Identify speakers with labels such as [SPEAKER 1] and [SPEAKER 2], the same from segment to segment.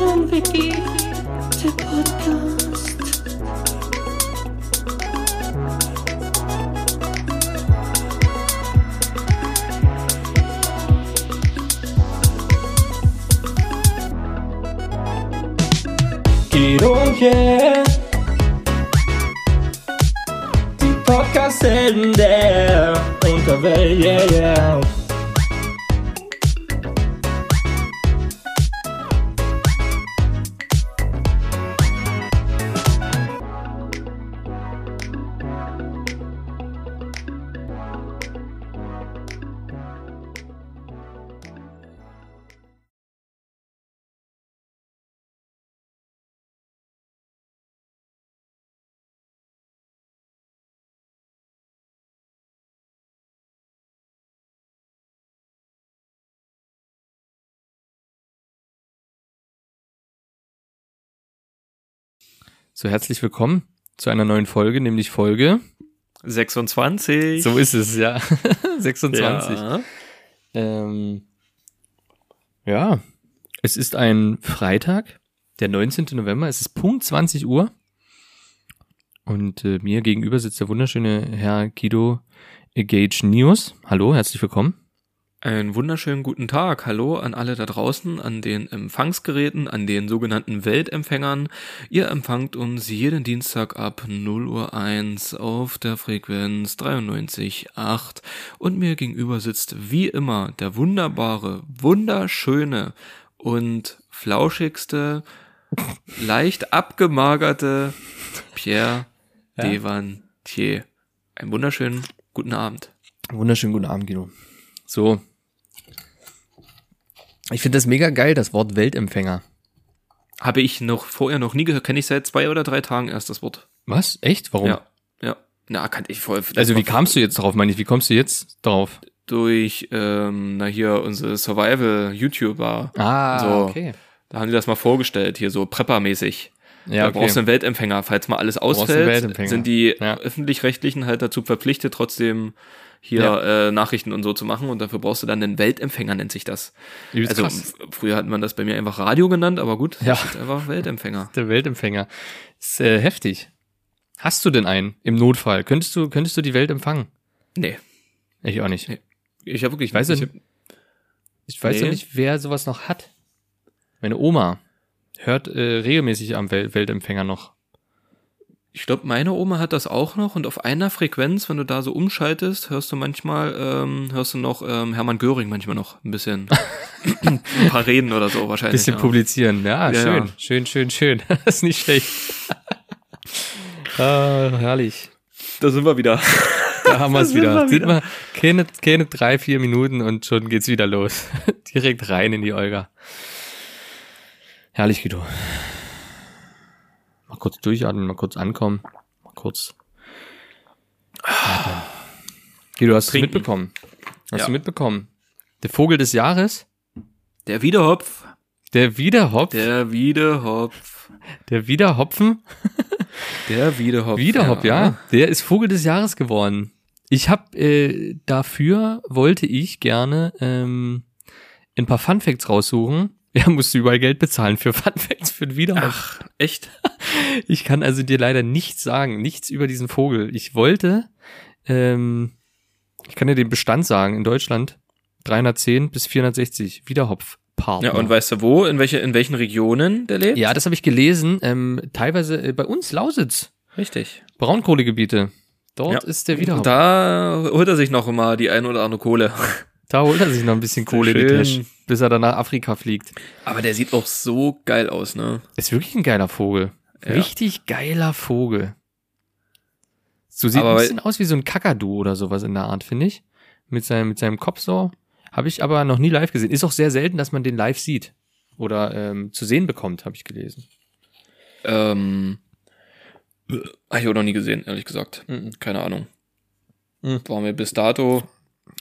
[SPEAKER 1] Wiki, der Podcast.
[SPEAKER 2] Guido und yeah. Die Podcast-Helden der Unterwelt, yeah, yeah.
[SPEAKER 3] So, herzlich willkommen zu einer neuen Folge, nämlich Folge.
[SPEAKER 4] 26.
[SPEAKER 3] So ist es, ja. 26.
[SPEAKER 4] Ja.
[SPEAKER 3] Ähm, ja, es ist ein Freitag, der 19. November. Es ist Punkt 20 Uhr. Und äh, mir gegenüber sitzt der wunderschöne Herr Guido Gage News. Hallo, herzlich willkommen.
[SPEAKER 4] Einen wunderschönen guten Tag. Hallo an alle da draußen, an den Empfangsgeräten, an den sogenannten Weltempfängern. Ihr empfangt uns jeden Dienstag ab 0 Uhr 1 auf der Frequenz 93.8 und mir gegenüber sitzt wie immer der wunderbare, wunderschöne und flauschigste, leicht abgemagerte Pierre
[SPEAKER 3] Ja.
[SPEAKER 4] Devantier. Einen wunderschönen guten Abend.
[SPEAKER 3] Wunderschönen guten Abend, Guido. So. Ich finde das mega geil, das Wort Weltempfänger.
[SPEAKER 4] Habe ich noch vorher noch nie gehört, kenne ich seit zwei oder drei Tagen erst das Wort.
[SPEAKER 3] Was? Echt? Warum?
[SPEAKER 4] Ja, ja. Na, kannte ich voll.
[SPEAKER 3] Also wie kamst du jetzt drauf, meine ich? Wie kommst du jetzt drauf?
[SPEAKER 4] Durch, ähm, na hier, unsere Survival-YouTuber.
[SPEAKER 3] Ah,
[SPEAKER 4] So.
[SPEAKER 3] okay.
[SPEAKER 4] Da haben die das mal vorgestellt, hier so Prepper-mäßig.
[SPEAKER 3] Ja,
[SPEAKER 4] Da brauchst du einen Weltempfänger. Falls mal alles ausfällt, sind die
[SPEAKER 3] Ja.
[SPEAKER 4] öffentlich-rechtlichen halt dazu verpflichtet, trotzdem hier äh, Nachrichten und so zu machen. Und dafür brauchst du dann einen Weltempfänger, nennt sich das.
[SPEAKER 3] Übelst
[SPEAKER 4] also
[SPEAKER 3] krass.
[SPEAKER 4] früher hat man das bei mir einfach Radio genannt, aber gut,
[SPEAKER 3] Ja.
[SPEAKER 4] das ist einfach Weltempfänger.
[SPEAKER 3] Der Weltempfänger. Ist äh, heftig. Hast du denn einen im Notfall? Könntest du, könntest du die Welt empfangen?
[SPEAKER 4] Nee,
[SPEAKER 3] Ich auch nicht.
[SPEAKER 4] Nee. ich habe wirklich,
[SPEAKER 3] Weiß ja
[SPEAKER 4] ich
[SPEAKER 3] nicht. Ich weiß ja
[SPEAKER 4] Nee.
[SPEAKER 3] nicht, wer sowas noch hat. Meine Oma hört äh, regelmäßig am Wel Weltempfänger noch.
[SPEAKER 4] Ich glaube, meine Oma hat das auch noch und auf einer Frequenz, wenn du da so umschaltest, hörst du manchmal, ähm, hörst du noch ähm, Hermann Göring manchmal noch ein bisschen. ein paar Reden oder so wahrscheinlich.
[SPEAKER 3] Bisschen
[SPEAKER 4] ja.
[SPEAKER 3] publizieren. Ja,
[SPEAKER 4] Ja,
[SPEAKER 3] schön,
[SPEAKER 4] ja.
[SPEAKER 3] schön, schön, schön. das ist nicht schlecht. ah, herrlich.
[SPEAKER 4] Da sind wir wieder.
[SPEAKER 3] Da haben wir es
[SPEAKER 4] sind
[SPEAKER 3] wieder.
[SPEAKER 4] wir
[SPEAKER 3] Sieht
[SPEAKER 4] wieder.
[SPEAKER 3] man, keine, keine drei, vier Minuten und schon geht's wieder los. Direkt rein in die Olga. Herrlich, Guido. Mal kurz durchatmen, mal kurz ankommen. Mal kurz. atmen. Guido, hast du
[SPEAKER 4] Trinken.
[SPEAKER 3] mitbekommen? Hast
[SPEAKER 4] Ja.
[SPEAKER 3] du mitbekommen? Der Vogel des Jahres?
[SPEAKER 4] Der Wiederhopf.
[SPEAKER 3] Der Wiederhopf?
[SPEAKER 4] Der Wiederhopf.
[SPEAKER 3] Der Wiederhopfen?
[SPEAKER 4] Der Wiederhopf.
[SPEAKER 3] Wiederhopf, ja. Der ist Vogel des Jahres geworden. Ich habe äh, dafür wollte ich gerne ähm, ein paar Fun Facts raussuchen. Er musste überall Geld bezahlen für Fun Facts für den Wiederhopf.
[SPEAKER 4] Ach, echt?
[SPEAKER 3] Ich kann also dir leider nichts sagen, nichts über diesen Vogel. Ich wollte, ähm, ich kann dir den Bestand sagen in Deutschland 310 bis 460 Wiederhopfpartner.
[SPEAKER 4] Ja, und weißt du wo? In welche, in welchen Regionen der lebt?
[SPEAKER 3] ja, das habe ich gelesen. Ähm, teilweise äh, bei uns Lausitz,
[SPEAKER 4] Richtig.
[SPEAKER 3] Braunkohlegebiete. Dort
[SPEAKER 4] Ja.
[SPEAKER 3] ist der Wiederhopf.
[SPEAKER 4] Und da holt er sich noch immer die ein oder andere Kohle.
[SPEAKER 3] Da holt er sich noch ein bisschen Kohle in die. Tasche, bis er dann nach Afrika fliegt.
[SPEAKER 4] Aber der sieht auch so geil aus, ne?
[SPEAKER 3] Ist wirklich ein geiler Vogel.
[SPEAKER 4] Ja.
[SPEAKER 3] Richtig geiler Vogel. So sieht
[SPEAKER 4] Aber
[SPEAKER 3] ein bisschen aus wie so ein Kakadu oder sowas in der Art, finde ich. Mit seinem, mit seinem Kopf so. Habe ich aber noch nie live gesehen. Ist auch sehr selten, dass man den live sieht. Oder ähm, zu sehen bekommt, habe ich gelesen.
[SPEAKER 4] Ähm, habe ich auch noch nie gesehen, ehrlich gesagt. Keine Ahnung.
[SPEAKER 3] Mhm.
[SPEAKER 4] War mir bis dato.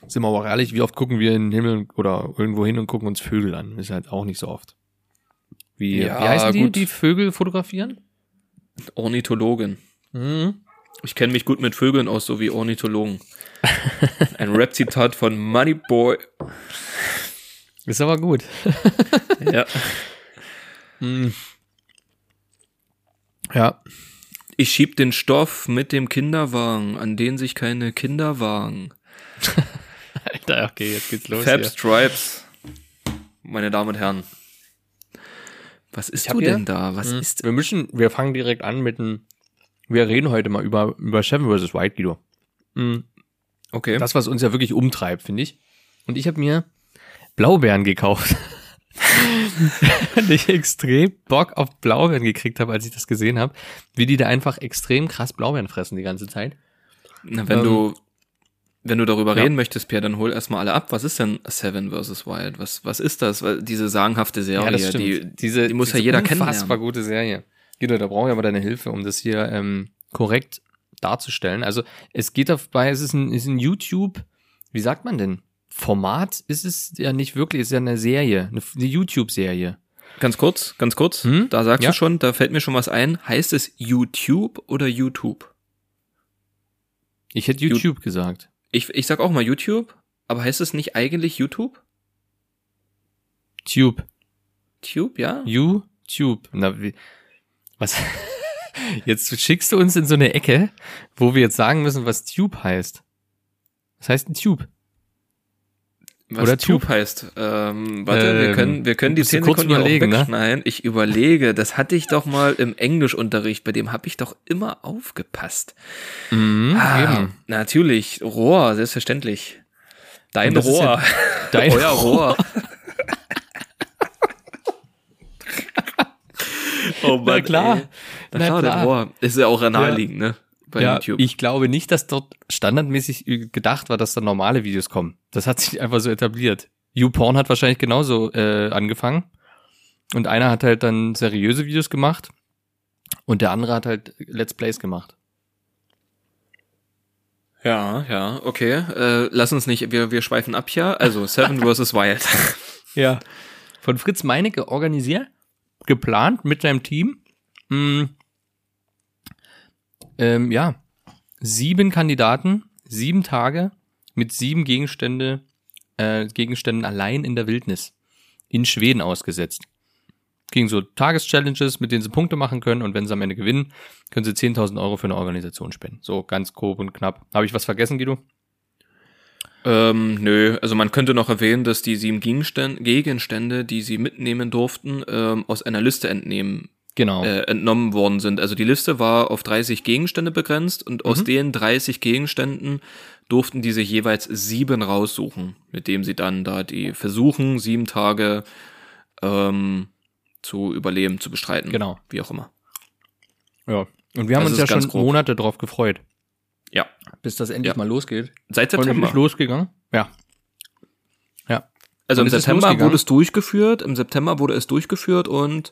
[SPEAKER 3] Sind wir aber auch ehrlich, wie oft gucken wir in den Himmel oder irgendwo hin und gucken uns Vögel an? Ist halt auch nicht so oft. Wie,
[SPEAKER 4] Ja,
[SPEAKER 3] wie heißen die,
[SPEAKER 4] gut.
[SPEAKER 3] die Vögel fotografieren?
[SPEAKER 4] Ornithologin.
[SPEAKER 3] Mhm.
[SPEAKER 4] Ich kenne mich gut mit Vögeln aus, so wie Ornithologen. Ein Rap-Zitat von Moneyboy.
[SPEAKER 3] Ist aber gut.
[SPEAKER 4] Ja.
[SPEAKER 3] Mm. Ja,
[SPEAKER 4] Ich schieb den Stoff mit dem Kinderwagen, an den sich keine Kinder wagen.
[SPEAKER 3] Alter, okay, jetzt geht's los.
[SPEAKER 4] Fab
[SPEAKER 3] hier.
[SPEAKER 4] Stripes. Meine Damen und Herren. Was ist du denn da? Was
[SPEAKER 3] Hm.
[SPEAKER 4] ist
[SPEAKER 3] Wir müssen, wir fangen direkt an mit einem, wir reden heute mal über, über Seven vs. White, Guido. Mm,
[SPEAKER 4] Okay.
[SPEAKER 3] Das, was uns ja wirklich umtreibt, finde ich. Und ich habe mir Blaubeeren gekauft. Und ich extrem Bock auf Blaubeeren gekriegt habe, als ich das gesehen habe, wie die da einfach extrem krass Blaubeeren fressen die ganze Zeit.
[SPEAKER 4] Na, wenn
[SPEAKER 3] Ähm,
[SPEAKER 4] du wenn du darüber
[SPEAKER 3] ja.
[SPEAKER 4] reden möchtest, Pierre, dann hol erstmal alle ab. Was ist denn Seven vs. Wild? Was, was ist das? Weil Diese sagenhafte Serie, die,
[SPEAKER 3] diese,
[SPEAKER 4] die muss
[SPEAKER 3] diese
[SPEAKER 4] ja jeder
[SPEAKER 3] unfassbar
[SPEAKER 4] kennenlernen.
[SPEAKER 3] gute Serie. Guido, da brauche ich aber deine Hilfe, um das hier ähm, korrekt darzustellen. Also es geht dabei, es ist ein, ist ein YouTube, wie sagt man denn? Format ist es ja nicht wirklich, es ist ja eine Serie, eine, eine YouTube-Serie.
[SPEAKER 4] Ganz kurz, ganz kurz.
[SPEAKER 3] Hm?
[SPEAKER 4] Da sagst
[SPEAKER 3] Ja.
[SPEAKER 4] du schon, da fällt mir schon was ein. Heißt es YouTube oder YouTube?
[SPEAKER 3] Ich hätte YouTube gesagt.
[SPEAKER 4] Ich, ich sag auch mal YouTube, aber heißt es nicht eigentlich YouTube?
[SPEAKER 3] Tube.
[SPEAKER 4] Tube, ja?
[SPEAKER 3] YouTube. Na, wie, was? Jetzt schickst du uns in so eine Ecke, wo wir jetzt sagen müssen, was Tube heißt. Was heißt ein Tube?
[SPEAKER 4] Was
[SPEAKER 3] Oder
[SPEAKER 4] Tube
[SPEAKER 3] Tube?
[SPEAKER 4] heißt. Ähm, warte, wir
[SPEAKER 3] Ähm,
[SPEAKER 4] können, wir können die
[SPEAKER 3] musst du
[SPEAKER 4] 10
[SPEAKER 3] kurz
[SPEAKER 4] Sekunden hier auch
[SPEAKER 3] überlegen, ne?
[SPEAKER 4] wegschneiden. Ich überlege, das hatte ich doch mal im Englischunterricht, bei dem habe ich doch immer aufgepasst.
[SPEAKER 3] Mhm,
[SPEAKER 4] Ah,
[SPEAKER 3] eben.
[SPEAKER 4] natürlich, Rohr, selbstverständlich. Dein Rohr.
[SPEAKER 3] Dein
[SPEAKER 4] Euer Rohr. oh Mann,
[SPEAKER 3] Na klar.
[SPEAKER 4] Ey. Na,
[SPEAKER 3] Na
[SPEAKER 4] klar,
[SPEAKER 3] klar.
[SPEAKER 4] Rohr. Ist ja auch naheliegend, ne? Bei
[SPEAKER 3] ja,
[SPEAKER 4] YouTube.
[SPEAKER 3] ich glaube nicht, dass dort standardmäßig gedacht war, dass da normale Videos kommen. Das hat sich einfach so etabliert. YouPorn hat wahrscheinlich genauso äh, angefangen. Und einer hat halt dann seriöse Videos gemacht und der andere hat halt Let's Plays gemacht.
[SPEAKER 4] Ja, ja, okay. Äh, lass uns nicht, wir, wir schweifen ab hier. Also Seven vs. Wild.
[SPEAKER 3] Ja. Von Fritz Meinecke organisiert, geplant mit seinem Team. Mm, ähm, ja, sieben Kandidaten, sieben Tage mit sieben Gegenstände, äh, Gegenständen allein in der Wildnis in Schweden ausgesetzt. Ging so Tageschallenges, mit denen sie Punkte machen können und wenn sie am Ende gewinnen, können sie 10.000 Euro für eine Organisation spenden. So ganz grob und knapp. Habe ich was vergessen, Guido?
[SPEAKER 4] ähm, nö, also man könnte noch erwähnen, dass die sieben Gegenstände, Gegenstände die sie mitnehmen durften, ähm, aus einer Liste entnehmen,
[SPEAKER 3] Genau.
[SPEAKER 4] äh, entnommen worden sind. Also die Liste war auf 30 Gegenstände begrenzt und aus den 30 Gegenständen durften die sich jeweils sieben raussuchen, mit dem sie dann da die versuchen, sieben Tage ähm, zu überleben, zu bestreiten.
[SPEAKER 3] Genau.
[SPEAKER 4] Wie auch immer.
[SPEAKER 3] ja. Und wir haben
[SPEAKER 4] Das
[SPEAKER 3] uns ja schon
[SPEAKER 4] grob.
[SPEAKER 3] Monate drauf gefreut,
[SPEAKER 4] Ja.
[SPEAKER 3] bis das endlich
[SPEAKER 4] Ja.
[SPEAKER 3] mal losgeht.
[SPEAKER 4] Seit September.
[SPEAKER 3] ist losgegangen. Ja. Ja.
[SPEAKER 4] Also
[SPEAKER 3] Und
[SPEAKER 4] im September wurde es durchgeführt, im September wurde es durchgeführt und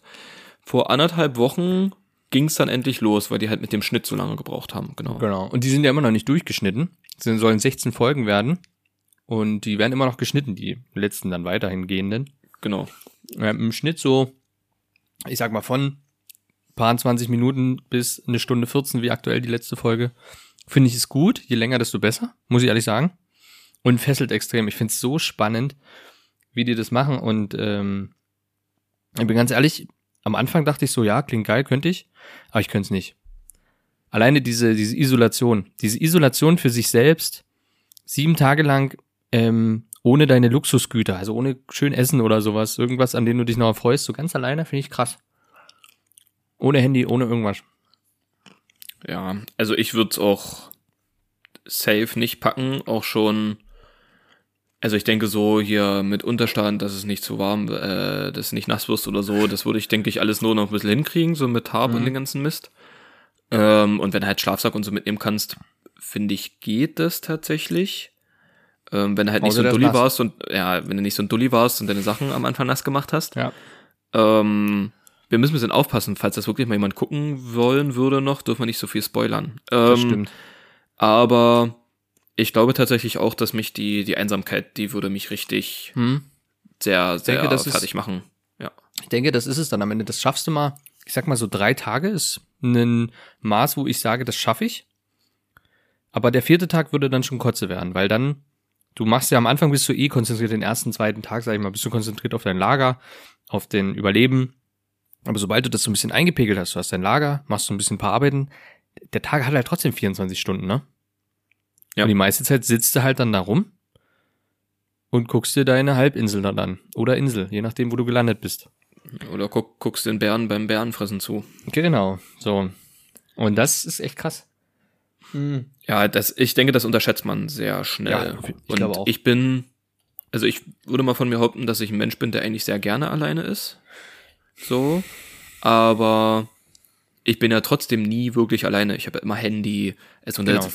[SPEAKER 4] vor anderthalb Wochen ging es dann endlich los, weil die halt mit dem Schnitt so lange gebraucht haben, genau.
[SPEAKER 3] Genau. Und die sind ja immer noch nicht durchgeschnitten. Es sollen 16 Folgen werden. Und die werden immer noch geschnitten, die letzten dann weiterhin gehenden.
[SPEAKER 4] Genau.
[SPEAKER 3] Im Schnitt so, ich sag mal, von paar 20 Minuten bis eine Stunde 14, wie aktuell die letzte Folge. Finde ich es gut. Je länger, desto besser, muss ich ehrlich sagen. Und fesselt extrem. Ich finde es so spannend, wie die das machen. Und ähm, ich bin ganz ehrlich, am Anfang dachte ich so, ja, klingt geil, könnte ich, aber ich könnte es nicht. Alleine diese, diese Isolation, diese Isolation für sich selbst, sieben Tage lang ähm, ohne deine Luxusgüter, also ohne schön Essen oder sowas, irgendwas, an dem du dich noch erfreust, so ganz alleine, finde ich krass. Ohne Handy, ohne irgendwas.
[SPEAKER 4] Ja, also ich würde es auch safe nicht packen, auch schon. Also ich denke so hier mit Unterstand, dass es nicht zu warm, äh, dass es nicht nass wirst oder so, das würde ich, denke ich, alles nur noch ein bisschen hinkriegen, so mit Tarp und den ganzen Mist. Ähm, und wenn du halt Schlafsack und so mitnehmen kannst, finde ich, geht das tatsächlich. Ähm, wenn du halt nicht so ein Dulli
[SPEAKER 3] nass.
[SPEAKER 4] warst und ja, wenn du nicht so ein Dulli warst und deine Sachen am Anfang nass gemacht hast.
[SPEAKER 3] Ja.
[SPEAKER 4] Ähm, wir müssen ein bisschen aufpassen, falls das wirklich mal jemand gucken wollen würde noch, dürfen wir nicht so viel spoilern.
[SPEAKER 3] Das
[SPEAKER 4] Ähm,
[SPEAKER 3] stimmt.
[SPEAKER 4] aber ich glaube tatsächlich auch, dass mich die, die Einsamkeit, die würde mich richtig
[SPEAKER 3] Hm.
[SPEAKER 4] sehr, sehr
[SPEAKER 3] denke, das ist-
[SPEAKER 4] fertig machen. Ja.
[SPEAKER 3] Ich denke, das ist es dann am Ende. Das schaffst du mal, ich sag mal so drei Tage ist ein Maß, wo ich sage, das schaffe ich. Aber der vierte Tag würde dann schon Kotze werden, weil dann, du machst ja am Anfang bist du eh konzentriert, den ersten, zweiten Tag, sag ich mal, bist du konzentriert auf dein Lager, auf den Überleben. Aber sobald du das so ein bisschen eingepegelt hast, du hast dein Lager, machst so ein bisschen ein paar Arbeiten, der Tag hat halt trotzdem 24 Stunden, ne?
[SPEAKER 4] Ja.
[SPEAKER 3] Und die meiste Zeit sitzt du halt dann da rum und guckst dir deine Halbinsel dann an. Oder Insel, je nachdem, wo du gelandet bist.
[SPEAKER 4] Oder guck, guckst den Bären beim Bärenfressen zu.
[SPEAKER 3] Genau, so. Und das ist echt krass.
[SPEAKER 4] Ja, das, ich denke, das unterschätzt man sehr schnell.
[SPEAKER 3] Ja, ich
[SPEAKER 4] und
[SPEAKER 3] glaube auch.
[SPEAKER 4] ich bin, also ich würde mal von mir behaupten, dass ich ein Mensch bin, der eigentlich sehr gerne alleine ist. So. Aber ich bin ja trotzdem nie wirklich alleine. Ich habe ja immer Handy, eine
[SPEAKER 3] Genau.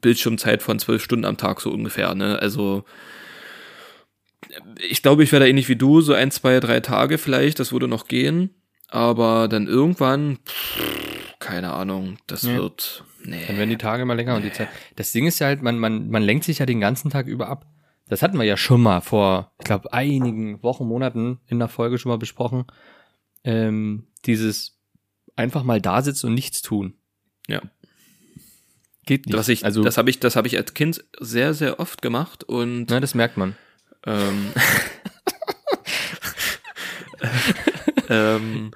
[SPEAKER 4] Bildschirmzeit von zwölf Stunden am Tag so ungefähr, ne? Also ich glaube, ich wäre da ähnlich wie du, so ein, zwei, drei Tage vielleicht, das würde noch gehen. Aber dann irgendwann, pff, keine Ahnung, das
[SPEAKER 3] Ja.
[SPEAKER 4] wird. Nee.
[SPEAKER 3] Dann werden die Tage immer länger und die Zeit. Das Ding ist ja halt, man, man, man lenkt sich ja den ganzen Tag über ab. Das hatten wir ja schon mal vor, ich glaube, einigen Wochen, Monaten in der Folge schon mal besprochen. Ähm, dieses einfach mal da sitzen und nichts tun.
[SPEAKER 4] Ja.
[SPEAKER 3] Geht nicht.
[SPEAKER 4] Was ich,
[SPEAKER 3] also,
[SPEAKER 4] das habe ich, das habe ich als Kind sehr, sehr oft gemacht und
[SPEAKER 3] na, das merkt man.
[SPEAKER 4] ähm, ähm,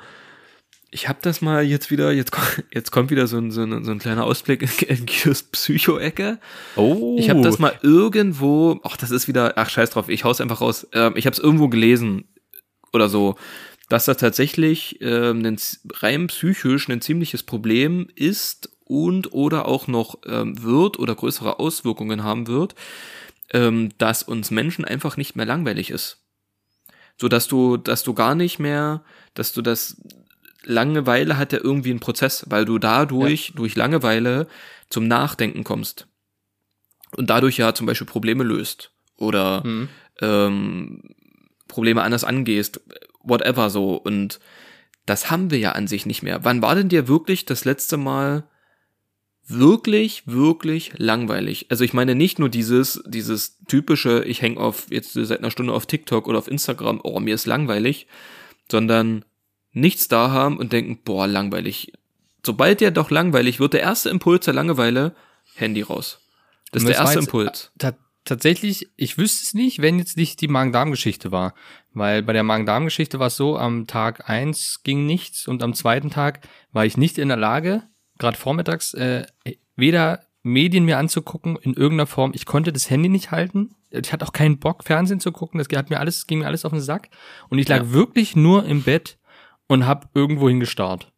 [SPEAKER 4] ich habe das mal jetzt wieder, jetzt, jetzt kommt wieder so ein, so ein, so ein kleiner Ausblick in, in Guidos Psycho-Ecke.
[SPEAKER 3] Oh.
[SPEAKER 4] Ich habe das mal irgendwo, ach, das ist wieder, ach, scheiß drauf, ich hau's einfach raus. Ähm, ich habe es irgendwo gelesen oder so, dass das tatsächlich ähm, ein, rein psychisch ein ziemliches Problem ist und oder auch noch ähm, wird oder größere Auswirkungen haben wird, ähm, dass uns Menschen einfach nicht mehr langweilig ist. So dass du, dass du gar nicht mehr, dass du das Langeweile hat ja irgendwie einen Prozess, weil du dadurch, durch Langeweile zum Nachdenken kommst. Und dadurch ja zum Beispiel Probleme löst. Oder
[SPEAKER 3] Hm.
[SPEAKER 4] ähm, Probleme anders angehst, whatever so. Und das haben wir ja an sich nicht mehr. Wann war denn dir wirklich das letzte Mal wirklich, wirklich langweilig? Also ich meine nicht nur dieses, dieses typische, ich häng auf jetzt seit einer Stunde auf TikTok oder auf Instagram, oh, mir ist langweilig, sondern nichts da haben und denken, boah, langweilig. Sobald dir doch langweilig wird, der erste Impuls der Langeweile, Handy raus. Das ist der
[SPEAKER 3] das war
[SPEAKER 4] erste Impuls.
[SPEAKER 3] Ta tatsächlich, ich wüsste es nicht, wenn jetzt nicht die Magen-Darm-Geschichte war. Weil bei der Magen-Darm-Geschichte war es so, am Tag eins ging nichts und am zweiten Tag war ich nicht in der Lage, gerade vormittags, äh, weder Medien mir anzugucken in irgendeiner Form. Ich konnte das Handy nicht halten. Ich hatte auch keinen Bock, Fernsehen zu gucken. Das hat mir alles, ging mir alles auf den Sack. Und ich lag
[SPEAKER 4] Ja.
[SPEAKER 3] wirklich nur im Bett und hab irgendwo hingestarrt.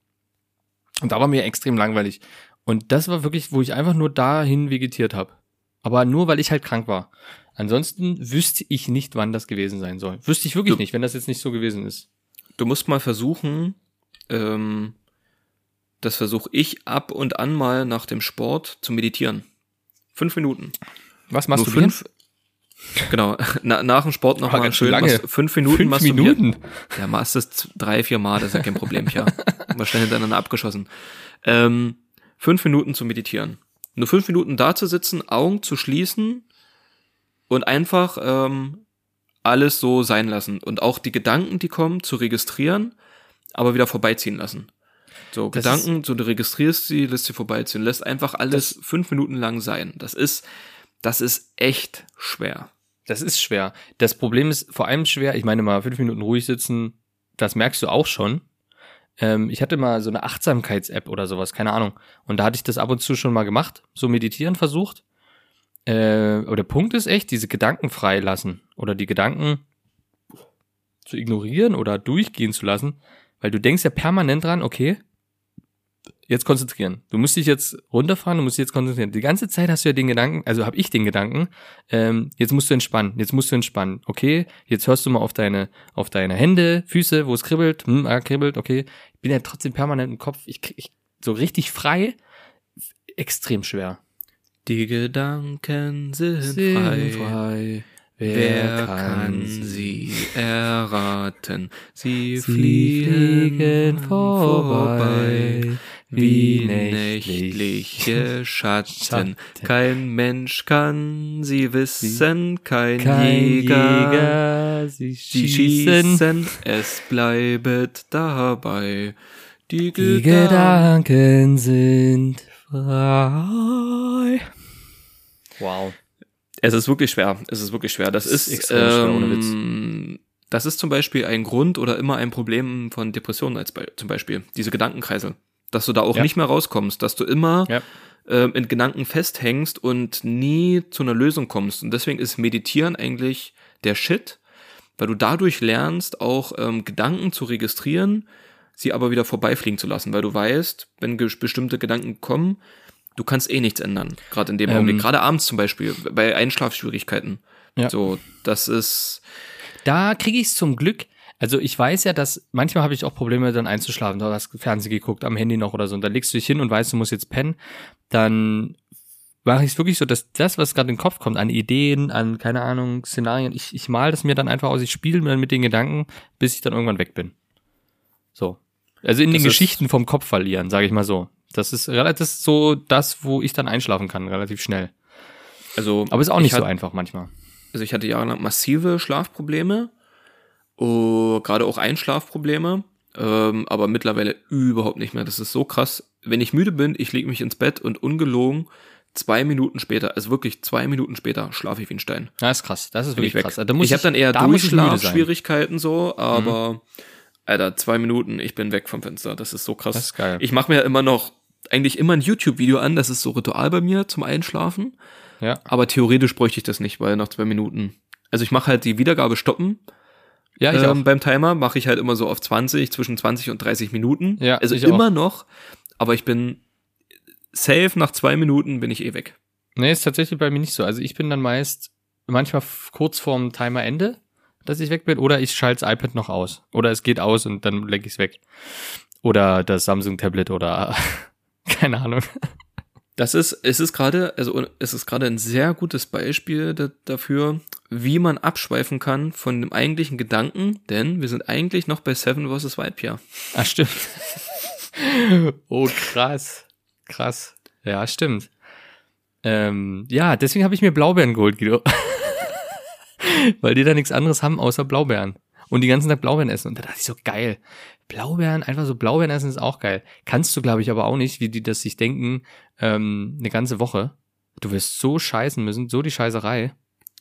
[SPEAKER 3] Und da war mir extrem langweilig. Und das war wirklich, wo ich einfach nur dahin vegetiert habe. Aber nur, weil ich halt krank war. Ansonsten wüsste ich nicht, wann das gewesen sein soll. Wüsste ich wirklich
[SPEAKER 4] Du-
[SPEAKER 3] nicht, wenn das jetzt nicht so gewesen ist.
[SPEAKER 4] du musst mal versuchen, ähm, das versuche ich ab und an mal nach dem Sport zu meditieren. Fünf Minuten.
[SPEAKER 3] Was machst
[SPEAKER 4] Nur
[SPEAKER 3] du
[SPEAKER 4] fünf. Genau, na, nach dem Sport noch
[SPEAKER 3] Aber
[SPEAKER 4] mal
[SPEAKER 3] ganz
[SPEAKER 4] schön
[SPEAKER 3] lange.
[SPEAKER 4] fünf Minuten
[SPEAKER 3] Fünf
[SPEAKER 4] machst du
[SPEAKER 3] Minuten.
[SPEAKER 4] Mir, ja, machst es z- drei, vier Mal, das ist ja kein Problem, ja. Mal schnell hintereinander abgeschossen. Ähm, fünf Minuten zu meditieren. Nur fünf Minuten da zu sitzen, Augen zu schließen und einfach ähm, alles so sein lassen. Und auch die Gedanken, die kommen, zu registrieren, aber wieder vorbeiziehen lassen. So,
[SPEAKER 3] Das
[SPEAKER 4] Gedanken, so du registrierst sie, lässt sie vorbeiziehen, lässt einfach alles fünf Minuten lang sein. Das ist, das ist echt schwer.
[SPEAKER 3] Das ist schwer. Das Problem ist vor allem schwer, ich meine mal, fünf Minuten ruhig sitzen, das merkst du auch schon. Ähm, ich hatte mal so eine Achtsamkeits-App oder sowas, keine Ahnung. Und da hatte ich das ab und zu schon mal gemacht, so meditieren versucht. Äh, aber der Punkt ist echt, diese Gedanken freilassen oder die Gedanken zu ignorieren oder durchgehen zu lassen, weil du denkst ja permanent dran, okay, jetzt konzentrieren. Du musst dich jetzt runterfahren, du musst dich jetzt konzentrieren. Die ganze Zeit hast du ja den Gedanken, also habe ich den Gedanken, ähm, jetzt musst du entspannen, jetzt musst du entspannen. Okay, jetzt hörst du mal auf deine, auf deine Hände, Füße, wo es kribbelt, hm, ah, kribbelt, okay. Ich bin ja trotzdem permanent im Kopf, ich, ich so richtig frei, extrem schwer.
[SPEAKER 4] Die Gedanken sind, frei. Wer kann sie erraten? Sie,
[SPEAKER 3] Sie
[SPEAKER 4] fliegen,
[SPEAKER 3] fliegen
[SPEAKER 4] vorbei,
[SPEAKER 3] vorbei,
[SPEAKER 4] wie nächtliche Schatten.
[SPEAKER 3] Schatten.
[SPEAKER 4] Kein Mensch kann sie wissen, kein,
[SPEAKER 3] Kein
[SPEAKER 4] Jäger.
[SPEAKER 3] Jäger, sie schießen,
[SPEAKER 4] schießen, es bleibet dabei. Die,
[SPEAKER 3] die
[SPEAKER 4] Gedanken.
[SPEAKER 3] Gedanken sind frei. Wow.
[SPEAKER 4] Es ist wirklich schwer. Es ist wirklich schwer. Das
[SPEAKER 3] Es ist
[SPEAKER 4] ist,
[SPEAKER 3] extrem schwer, ohne Witz.
[SPEAKER 4] ähm, Das ist zum Beispiel ein Grund oder immer ein Problem von Depressionen als Be zum Beispiel. Diese Gedankenkreisel. Dass du da auch
[SPEAKER 3] Ja.
[SPEAKER 4] nicht mehr rauskommst, dass du immer
[SPEAKER 3] Ja.
[SPEAKER 4] ähm, in Gedanken festhängst und nie zu einer Lösung kommst. Und deswegen ist Meditieren eigentlich der Shit, weil du dadurch lernst, auch ähm, Gedanken zu registrieren, sie aber wieder vorbeifliegen zu lassen, weil du weißt, wenn bestimmte Gedanken kommen, du kannst eh nichts ändern. Gerade in dem
[SPEAKER 3] Ähm.
[SPEAKER 4] Augenblick. Gerade abends zum Beispiel, bei Einschlafschwierigkeiten.
[SPEAKER 3] Ja.
[SPEAKER 4] So, das ist,
[SPEAKER 3] Da kriege ich es zum Glück. Also ich weiß ja, dass manchmal habe ich auch Probleme, dann einzuschlafen. Du hast Fernsehen geguckt, am Handy noch oder so. Und dann legst du dich hin und weißt, du musst jetzt pennen. Dann mache ich es wirklich so, dass das, was gerade in den Kopf kommt, an Ideen, an, keine Ahnung, Szenarien, ich, ich mal das mir dann einfach aus. Ich spiele dann mit den Gedanken, bis ich dann irgendwann weg bin. So. Also in
[SPEAKER 4] Das
[SPEAKER 3] den Geschichten vom Kopf verlieren, sage ich mal so. Das ist relativ so das, wo ich dann einschlafen kann, relativ schnell.
[SPEAKER 4] also.
[SPEAKER 3] Aber ist auch nicht
[SPEAKER 4] ich
[SPEAKER 3] so
[SPEAKER 4] hat-
[SPEAKER 3] einfach manchmal.
[SPEAKER 4] Also ich hatte jahrelang massive Schlafprobleme, oh, gerade auch Einschlafprobleme, ähm, aber mittlerweile überhaupt nicht mehr. Das ist so krass. Wenn ich müde bin, ich lege mich ins Bett und ungelogen zwei Minuten später, also wirklich zwei Minuten später, schlafe ich wie ein Stein.
[SPEAKER 3] Das ist krass. Das ist
[SPEAKER 4] Bin
[SPEAKER 3] wirklich krass. Da muss
[SPEAKER 4] ich habe dann eher
[SPEAKER 3] da. Mhm.
[SPEAKER 4] Durchschlafschwierigkeiten so, aber Alter, zwei Minuten, ich bin weg vom Fenster. Das ist so krass.
[SPEAKER 3] Das ist geil.
[SPEAKER 4] Ich mache mir immer noch eigentlich immer ein YouTube-Video an, das ist so Ritual bei mir zum Einschlafen.
[SPEAKER 3] Ja.
[SPEAKER 4] Aber theoretisch bräuchte ich das nicht, weil nach zwei Minuten. Also ich mache halt die Wiedergabe stoppen.
[SPEAKER 3] Ja, ich
[SPEAKER 4] ähm,
[SPEAKER 3] auch.
[SPEAKER 4] beim Timer mache ich halt immer so auf 20, zwischen 20 und 30 Minuten.
[SPEAKER 3] Ja,
[SPEAKER 4] also immer
[SPEAKER 3] auch.
[SPEAKER 4] noch. Aber ich bin safe nach zwei Minuten bin ich eh weg.
[SPEAKER 3] Nee, ist tatsächlich bei mir nicht so. Also ich bin dann meist manchmal kurz vorm Timerende, dass ich weg bin, oder ich schalte das iPad noch aus. Oder es geht aus und dann leg ich es weg. Oder das Samsung-Tablet oder keine Ahnung.
[SPEAKER 4] Das ist, es ist gerade, also es ist gerade ein sehr gutes Beispiel da, dafür, wie man abschweifen kann von dem eigentlichen Gedanken, denn wir sind eigentlich noch bei Seven vs. Wild Pier.
[SPEAKER 3] Ah, stimmt. oh, krass. Krass. Ja, stimmt. Ähm, ja, deswegen habe ich mir Blaubeeren geholt, Guido. Weil die da nichts anderes haben außer Blaubeeren. Und die ganzen Tag Blaubeeren essen. Und da dachte ich so, geil. Blaubeeren, einfach so Blaubeeren essen ist auch geil. Kannst du, glaube ich, aber auch nicht, wie die das sich denken, ähm, eine ganze Woche. Du wirst so scheißen müssen, so die Scheißerei.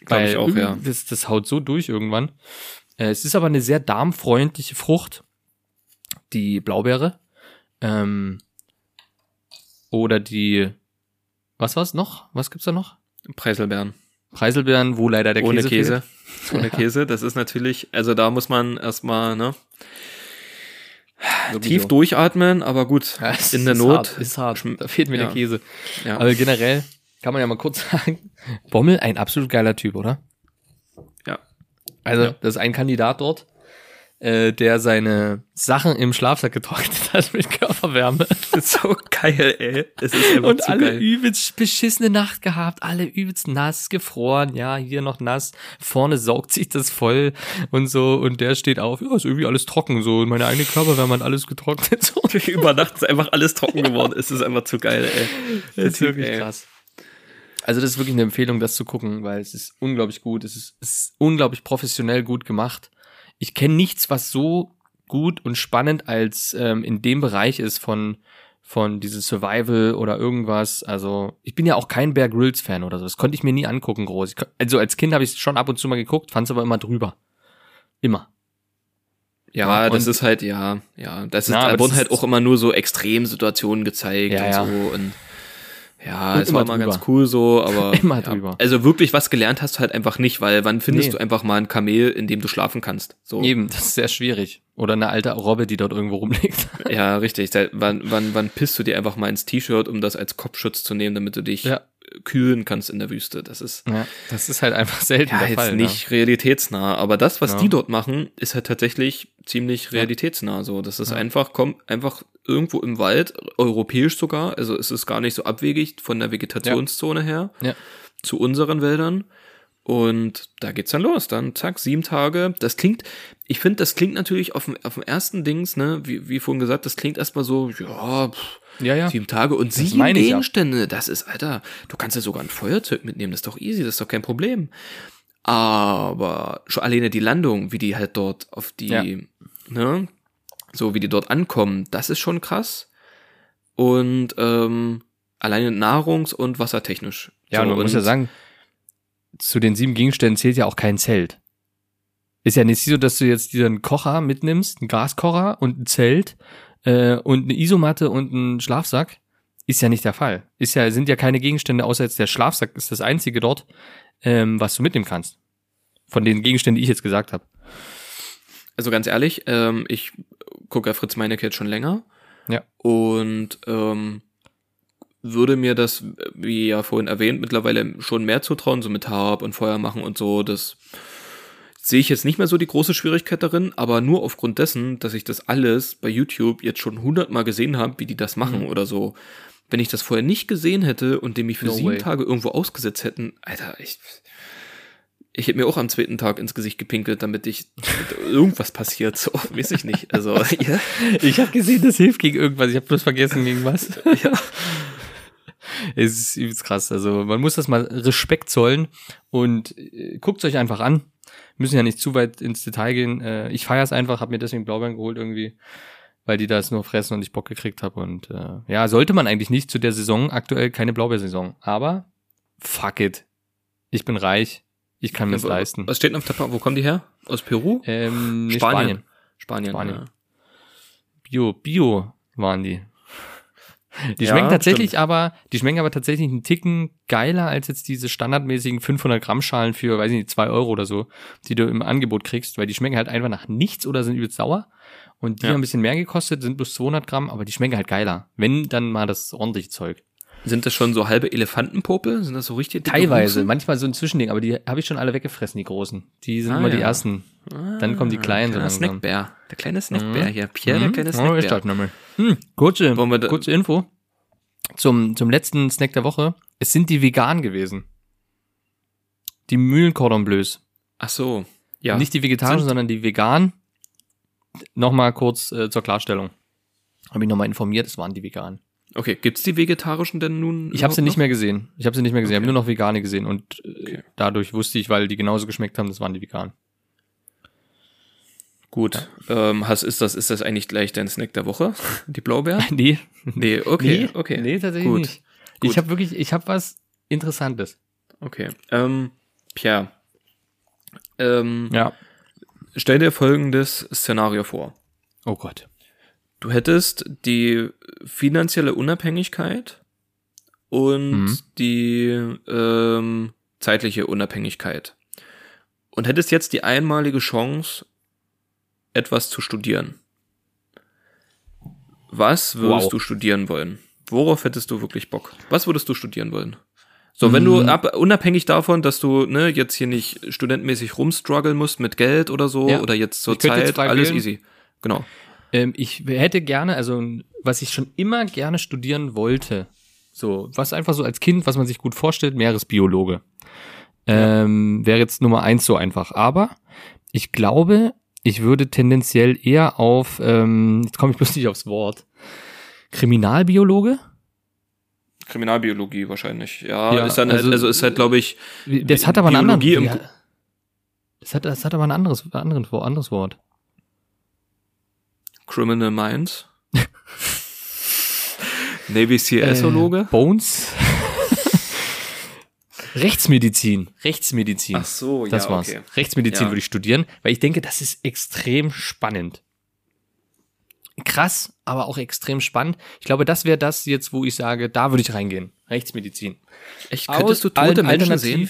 [SPEAKER 4] Glaub ich auch, ja.
[SPEAKER 3] Das, das haut so durch irgendwann. Äh, es ist aber eine sehr darmfreundliche Frucht, die Blaubeere. Ähm, oder die, was war's noch? Was gibt's da noch?
[SPEAKER 4] Preiselbeeren.
[SPEAKER 3] Preiselbeeren, wo leider der
[SPEAKER 4] Ohne
[SPEAKER 3] Käse.
[SPEAKER 4] Käse.
[SPEAKER 3] fehlt.
[SPEAKER 4] Ohne Käse. Das ist natürlich, also da muss man erstmal, ne,
[SPEAKER 3] Sowieso.
[SPEAKER 4] tief durchatmen, aber gut.
[SPEAKER 3] Ja,
[SPEAKER 4] in der
[SPEAKER 3] ist
[SPEAKER 4] Not.
[SPEAKER 3] Hart, ist hart. Da fehlt mir
[SPEAKER 4] ja.
[SPEAKER 3] der Käse.
[SPEAKER 4] Ja.
[SPEAKER 3] Aber generell kann man ja mal kurz sagen, Bommel, ein absolut geiler Typ, oder?
[SPEAKER 4] Ja.
[SPEAKER 3] Also, das ist ein Kandidat dort, äh, der seine Sachen im Schlafsack getrocknet hat mit Körperwärme.
[SPEAKER 4] Das ist so geil, ey. Es ist einfach
[SPEAKER 3] Und alle
[SPEAKER 4] geil.
[SPEAKER 3] übelst beschissene Nacht gehabt, alle übelst nass, gefroren, ja, hier noch nass, vorne saugt sich das voll und so und der steht auf, ja, ist irgendwie alles trocken, so, und meine eigene Körperwärme hat alles getrocknet, so.
[SPEAKER 4] Über Nacht ist einfach alles trocken geworden. Es ist einfach zu geil, ey. Der Typ, ey.
[SPEAKER 3] krass. Also das ist wirklich eine Empfehlung, das zu gucken, weil es ist unglaublich gut, es ist, es ist unglaublich professionell gut gemacht. Ich kenne nichts, was so gut und spannend als ähm, in dem Bereich ist von von dieses Survival oder irgendwas. Also ich bin ja auch kein Bear Grylls Fan oder so. Das konnte ich mir nie angucken groß. Ich, also als Kind habe ich es schon ab und zu mal geguckt, fand es aber immer drüber. Immer.
[SPEAKER 4] Ja,
[SPEAKER 3] Ja,
[SPEAKER 4] das ist halt, ja, ja, das ist,
[SPEAKER 3] Na,
[SPEAKER 4] da wurden halt auch immer nur so Extremsituationen gezeigt
[SPEAKER 3] Ja,
[SPEAKER 4] und
[SPEAKER 3] ja.
[SPEAKER 4] so und ja, es
[SPEAKER 3] immer
[SPEAKER 4] war mal
[SPEAKER 3] drüber.
[SPEAKER 4] ganz cool so, aber
[SPEAKER 3] Immer
[SPEAKER 4] ja.
[SPEAKER 3] drüber.
[SPEAKER 4] Also wirklich was gelernt hast du halt einfach nicht, weil wann findest
[SPEAKER 3] Nee.
[SPEAKER 4] du einfach mal ein Kamel, in dem du schlafen kannst? So.
[SPEAKER 3] Eben, das ist sehr schwierig. Oder eine alte Robbe, die dort irgendwo rumliegt.
[SPEAKER 4] Ja, richtig. Wann, wann, wann pisst du dir einfach mal ins T-Shirt, um das als Kopfschutz zu nehmen, damit du dich
[SPEAKER 3] Ja.
[SPEAKER 4] kühlen kannst in der Wüste? Das ist
[SPEAKER 3] ja, das ist halt einfach selten
[SPEAKER 4] ja
[SPEAKER 3] der
[SPEAKER 4] jetzt
[SPEAKER 3] Fall. ne?
[SPEAKER 4] nicht realitätsnah, aber das, was
[SPEAKER 3] Ja.
[SPEAKER 4] die dort machen, ist halt tatsächlich ziemlich realitätsnah. So, das ist einfach kommt einfach irgendwo im Wald, europäisch sogar. Also es ist gar nicht so abwegig von der Vegetationszone her zu unseren Wäldern. Und da geht's dann los. Dann zack, sieben Tage. Das klingt, ich finde, das klingt natürlich auf dem, auf dem ersten Dings, ne, wie, wie vorhin gesagt, das klingt erstmal so, ja, pff,
[SPEAKER 3] Ja, ja.
[SPEAKER 4] sieben Tage und sieben
[SPEAKER 3] meine ich ja.
[SPEAKER 4] Gegenstände. Das ist, Alter, du kannst ja sogar ein Feuerzeug mitnehmen, das ist doch easy, das ist doch kein Problem. Aber schon alleine die Landung, wie die halt dort auf die,
[SPEAKER 3] Ja.
[SPEAKER 4] ne, so wie die dort ankommen, das ist schon krass. Und ähm, alleine nahrungs- und wassertechnisch.
[SPEAKER 3] Ja,
[SPEAKER 4] so,
[SPEAKER 3] und man muss ja sagen, zu den sieben Gegenständen zählt ja auch kein Zelt. Ist ja nicht so, dass du jetzt dir einen Kocher mitnimmst, einen Gaskocher und ein Zelt äh, und eine Isomatte und einen Schlafsack. Ist ja nicht der Fall. Ist ja, sind ja keine Gegenstände, außer jetzt der Schlafsack ist das einzige dort, ähm, was du mitnehmen kannst. Von den Gegenständen, die ich jetzt gesagt habe.
[SPEAKER 4] Also ganz ehrlich, ähm, ich gucke ja Fritz Meinecke jetzt schon länger.
[SPEAKER 3] Ja.
[SPEAKER 4] Und ähm, würde mir das, wie ja vorhin erwähnt, mittlerweile schon mehr zutrauen, so mit Harp und Feuer machen und so. Das sehe ich jetzt nicht mehr so die große Schwierigkeit darin, aber nur aufgrund dessen, dass ich das alles bei YouTube jetzt schon hundertmal gesehen habe, wie die das machen
[SPEAKER 3] Mhm.
[SPEAKER 4] oder so. Wenn ich das vorher nicht gesehen hätte und dem mich für
[SPEAKER 3] No
[SPEAKER 4] sieben
[SPEAKER 3] way.
[SPEAKER 4] Tage irgendwo ausgesetzt hätten, Alter, ich, ich hätte mir auch am zweiten Tag ins Gesicht gepinkelt, damit ich damit irgendwas passiert. So, weiß ich nicht. Also, ja.
[SPEAKER 3] Ich habe gesehen, das hilft gegen irgendwas. Ich habe bloß vergessen, gegen was.
[SPEAKER 4] ja.
[SPEAKER 3] Es ist übelst krass. Also man muss das mal Respekt zollen und äh, guckt euch einfach an. Müssen ja nicht zu weit ins Detail gehen. Äh, ich feiere es einfach, habe mir deswegen Blaubeeren geholt irgendwie, weil die das nur fressen und ich Bock gekriegt habe. Und äh, ja, sollte man eigentlich nicht zu der Saison, aktuell keine Blaubeersaison. Aber fuck it. Ich bin reich. Ich kann mir das leisten.
[SPEAKER 4] Was steht denn auf der Packung? Wo kommen die her? Aus Peru?
[SPEAKER 3] Ähm,
[SPEAKER 4] Spanien.
[SPEAKER 3] Spanien.
[SPEAKER 4] Spanien.
[SPEAKER 3] Spanien.
[SPEAKER 4] Ja.
[SPEAKER 3] Bio, Bio waren die. Die
[SPEAKER 4] Ja,
[SPEAKER 3] schmecken tatsächlich
[SPEAKER 4] stimmt.
[SPEAKER 3] aber, die schmecken aber tatsächlich einen Ticken geiler als jetzt diese standardmäßigen 500 Gramm Schalen für, weiß ich nicht, zwei Euro oder so, die du im Angebot kriegst, weil die schmecken halt einfach nach nichts oder sind übelst sauer. Und die
[SPEAKER 4] Ja.
[SPEAKER 3] haben ein bisschen mehr gekostet, sind bloß 200 Gramm, aber die schmecken halt geiler. Wenn, dann mal das ordentliche Zeug.
[SPEAKER 4] Sind das schon so halbe Elefantenpopel? Sind das so richtig
[SPEAKER 3] Teilweise,
[SPEAKER 4] Ruchsen?
[SPEAKER 3] manchmal so ein Zwischending, aber die habe ich schon alle weggefressen, die großen. Die sind
[SPEAKER 4] Ah,
[SPEAKER 3] immer die
[SPEAKER 4] ja.
[SPEAKER 3] ersten. Dann kommen die kleinen so langsam.
[SPEAKER 4] Snackbär. Der kleine Snackbär hier. Pierre, der
[SPEAKER 3] Mhm.
[SPEAKER 4] kleine
[SPEAKER 3] Oh, ist
[SPEAKER 4] Snackbär.
[SPEAKER 3] das nochmal. Hm, kurze,
[SPEAKER 4] da-
[SPEAKER 3] kurze Info zum, zum letzten Snack der Woche. Es sind die vegan gewesen. Die Mühlencordon Bleus.
[SPEAKER 4] Ach so. Ja.
[SPEAKER 3] Nicht die vegetarischen,
[SPEAKER 4] Sind-
[SPEAKER 3] sondern die vegan. Nochmal kurz äh, zur Klarstellung. Habe ich nochmal informiert, es waren die veganen.
[SPEAKER 4] Okay, gibt's die vegetarischen denn nun?
[SPEAKER 3] Ich habe sie
[SPEAKER 4] überhaupt
[SPEAKER 3] nicht mehr gesehen. Ich habe sie nicht mehr gesehen. Ich
[SPEAKER 4] Okay.
[SPEAKER 3] habe nur noch vegane gesehen und äh,
[SPEAKER 4] Okay.
[SPEAKER 3] dadurch wusste ich, weil die genauso geschmeckt haben, das waren die veganen.
[SPEAKER 4] noch? Gut. Ähm, hast, ist, das, ist das eigentlich gleich dein Snack der Woche? Die Blaubeeren?
[SPEAKER 3] Nee,
[SPEAKER 4] Nee, okay,
[SPEAKER 3] nee,
[SPEAKER 4] okay.
[SPEAKER 3] nee, tatsächlich
[SPEAKER 4] Gut.
[SPEAKER 3] nicht.
[SPEAKER 4] Gut.
[SPEAKER 3] Ich habe wirklich, ich habe was Interessantes.
[SPEAKER 4] Okay. Ähm, Pierre. Ähm,
[SPEAKER 3] Ja.
[SPEAKER 4] Stell dir folgendes Szenario vor.
[SPEAKER 3] Oh Gott.
[SPEAKER 4] Du hättest die finanzielle Unabhängigkeit und
[SPEAKER 3] Mhm.
[SPEAKER 4] die ähm, zeitliche Unabhängigkeit. Und hättest jetzt die einmalige Chance, etwas zu studieren. Was würdest
[SPEAKER 3] Wow.
[SPEAKER 4] du studieren wollen? Worauf hättest du wirklich Bock? Was würdest du studieren wollen? So, wenn du
[SPEAKER 3] Mhm.
[SPEAKER 4] ab, unabhängig davon, dass du ne, jetzt hier nicht studentmäßig rumstruggeln musst mit Geld oder so
[SPEAKER 3] Ja.
[SPEAKER 4] oder jetzt zur
[SPEAKER 3] Ich jetzt
[SPEAKER 4] Zeit,
[SPEAKER 3] frei
[SPEAKER 4] alles
[SPEAKER 3] wählen.
[SPEAKER 4] easy. Genau.
[SPEAKER 3] Ähm, ich hätte gerne, also was ich schon immer gerne studieren wollte, so was einfach so als Kind, was man sich gut vorstellt, Meeresbiologe. Ähm, Wäre jetzt Nummer eins so einfach. Aber ich glaube, ich würde tendenziell eher auf, ähm, jetzt komme ich bloß nicht aufs Wort, Kriminalbiologe.
[SPEAKER 4] Kriminalbiologie wahrscheinlich. Ja,
[SPEAKER 3] Ja,
[SPEAKER 4] ist dann halt,
[SPEAKER 3] also-
[SPEAKER 4] also ist halt, glaube ich,
[SPEAKER 3] Das hat aber einen anderen.
[SPEAKER 4] Biologie im-
[SPEAKER 3] ja, das hat, das hat aber ein anderes, anderes, anderes Wort.
[SPEAKER 4] Criminal Minds. Navy CSologe.
[SPEAKER 3] Äh, Bones. Rechtsmedizin. Rechtsmedizin.
[SPEAKER 4] so,
[SPEAKER 3] Das war's. Rechtsmedizin
[SPEAKER 4] Ja.
[SPEAKER 3] würde ich studieren, weil ich denke, das ist extrem spannend. Krass, aber auch extrem spannend. Ich glaube, das wäre das jetzt, wo ich sage, da würde ich reingehen. Rechtsmedizin.
[SPEAKER 4] Echt, könntest du
[SPEAKER 3] Al-
[SPEAKER 4] tote Menschen sehen?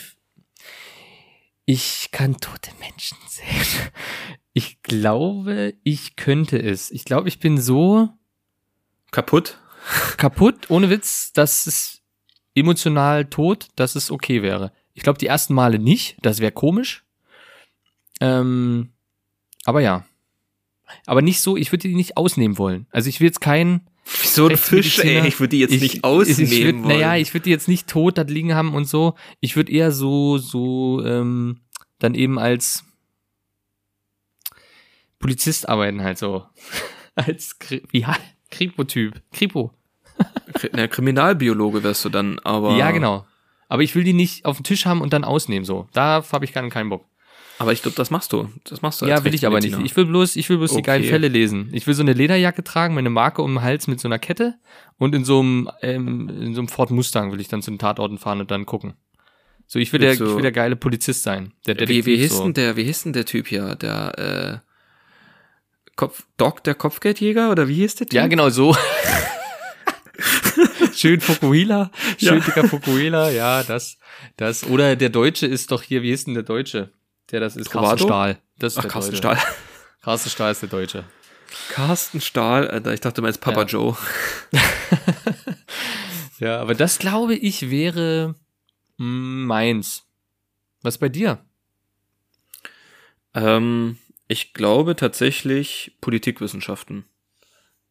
[SPEAKER 3] Ich kann tote Menschen sehen. Ich glaube, ich könnte es. Ich glaube, ich bin so
[SPEAKER 4] Kaputt?
[SPEAKER 3] kaputt, ohne Witz, dass es emotional tot, dass es okay wäre. Ich glaube, die ersten Male nicht, das wäre komisch. Ähm, aber ja. Aber nicht so, ich würde die nicht ausnehmen wollen. Also ich will jetzt kein
[SPEAKER 4] So ein Fisch, ey, ich würde die jetzt
[SPEAKER 3] ich,
[SPEAKER 4] nicht ausnehmen
[SPEAKER 3] ich würd,
[SPEAKER 4] wollen.
[SPEAKER 3] Naja, ich würde die jetzt nicht tot da liegen haben und so. Ich würde eher so, so, ähm, dann eben als Polizist arbeiten halt so. als, ja, Kripo-Typ. Kripo.
[SPEAKER 4] Kri- Na, Kriminalbiologe wärst du dann, aber.
[SPEAKER 3] Ja, genau. Aber ich will die nicht auf den Tisch haben und dann ausnehmen, so. Da habe ich keinen, keinen Bock.
[SPEAKER 4] Aber ich glaube, das machst du. Das machst du
[SPEAKER 3] Ja, will ich aber nicht. Ich will bloß, ich will bloß die geilen
[SPEAKER 4] Okay.
[SPEAKER 3] Fälle lesen. Ich will so eine Lederjacke tragen, meine Marke um den Hals mit so einer Kette und in so einem, ähm, in so einem Ford Mustang will ich dann zu den Tatorten fahren und dann gucken. So, ich will, der,
[SPEAKER 4] du-
[SPEAKER 3] ich will der geile Polizist sein. Der
[SPEAKER 4] Wie,
[SPEAKER 3] Detektiv
[SPEAKER 4] wie, hieß
[SPEAKER 3] so.
[SPEAKER 4] denn der, wie hieß denn der Typ hier? Der äh, Kopf, Doc, der Kopfgeldjäger? Oder wie hieß der Typ?
[SPEAKER 3] Ja, genau so. schön Fukuhila, schön
[SPEAKER 4] Ja.
[SPEAKER 3] dicker Fukuhila, ja, das, das. Oder der Deutsche ist doch hier, wie ist denn der Deutsche? Der das ist? Carsten Stahl. Das ist
[SPEAKER 4] Ach,
[SPEAKER 3] der
[SPEAKER 4] Carsten
[SPEAKER 3] Deutsche.
[SPEAKER 4] Stahl.
[SPEAKER 3] Carsten Stahl ist der Deutsche.
[SPEAKER 4] Carsten Stahl, Alter, ich dachte mal jetzt Papa
[SPEAKER 3] Ja.
[SPEAKER 4] Joe.
[SPEAKER 3] Ja, aber das glaube ich wäre mm, meins. Was bei dir?
[SPEAKER 4] Ähm, ich glaube tatsächlich Politikwissenschaften.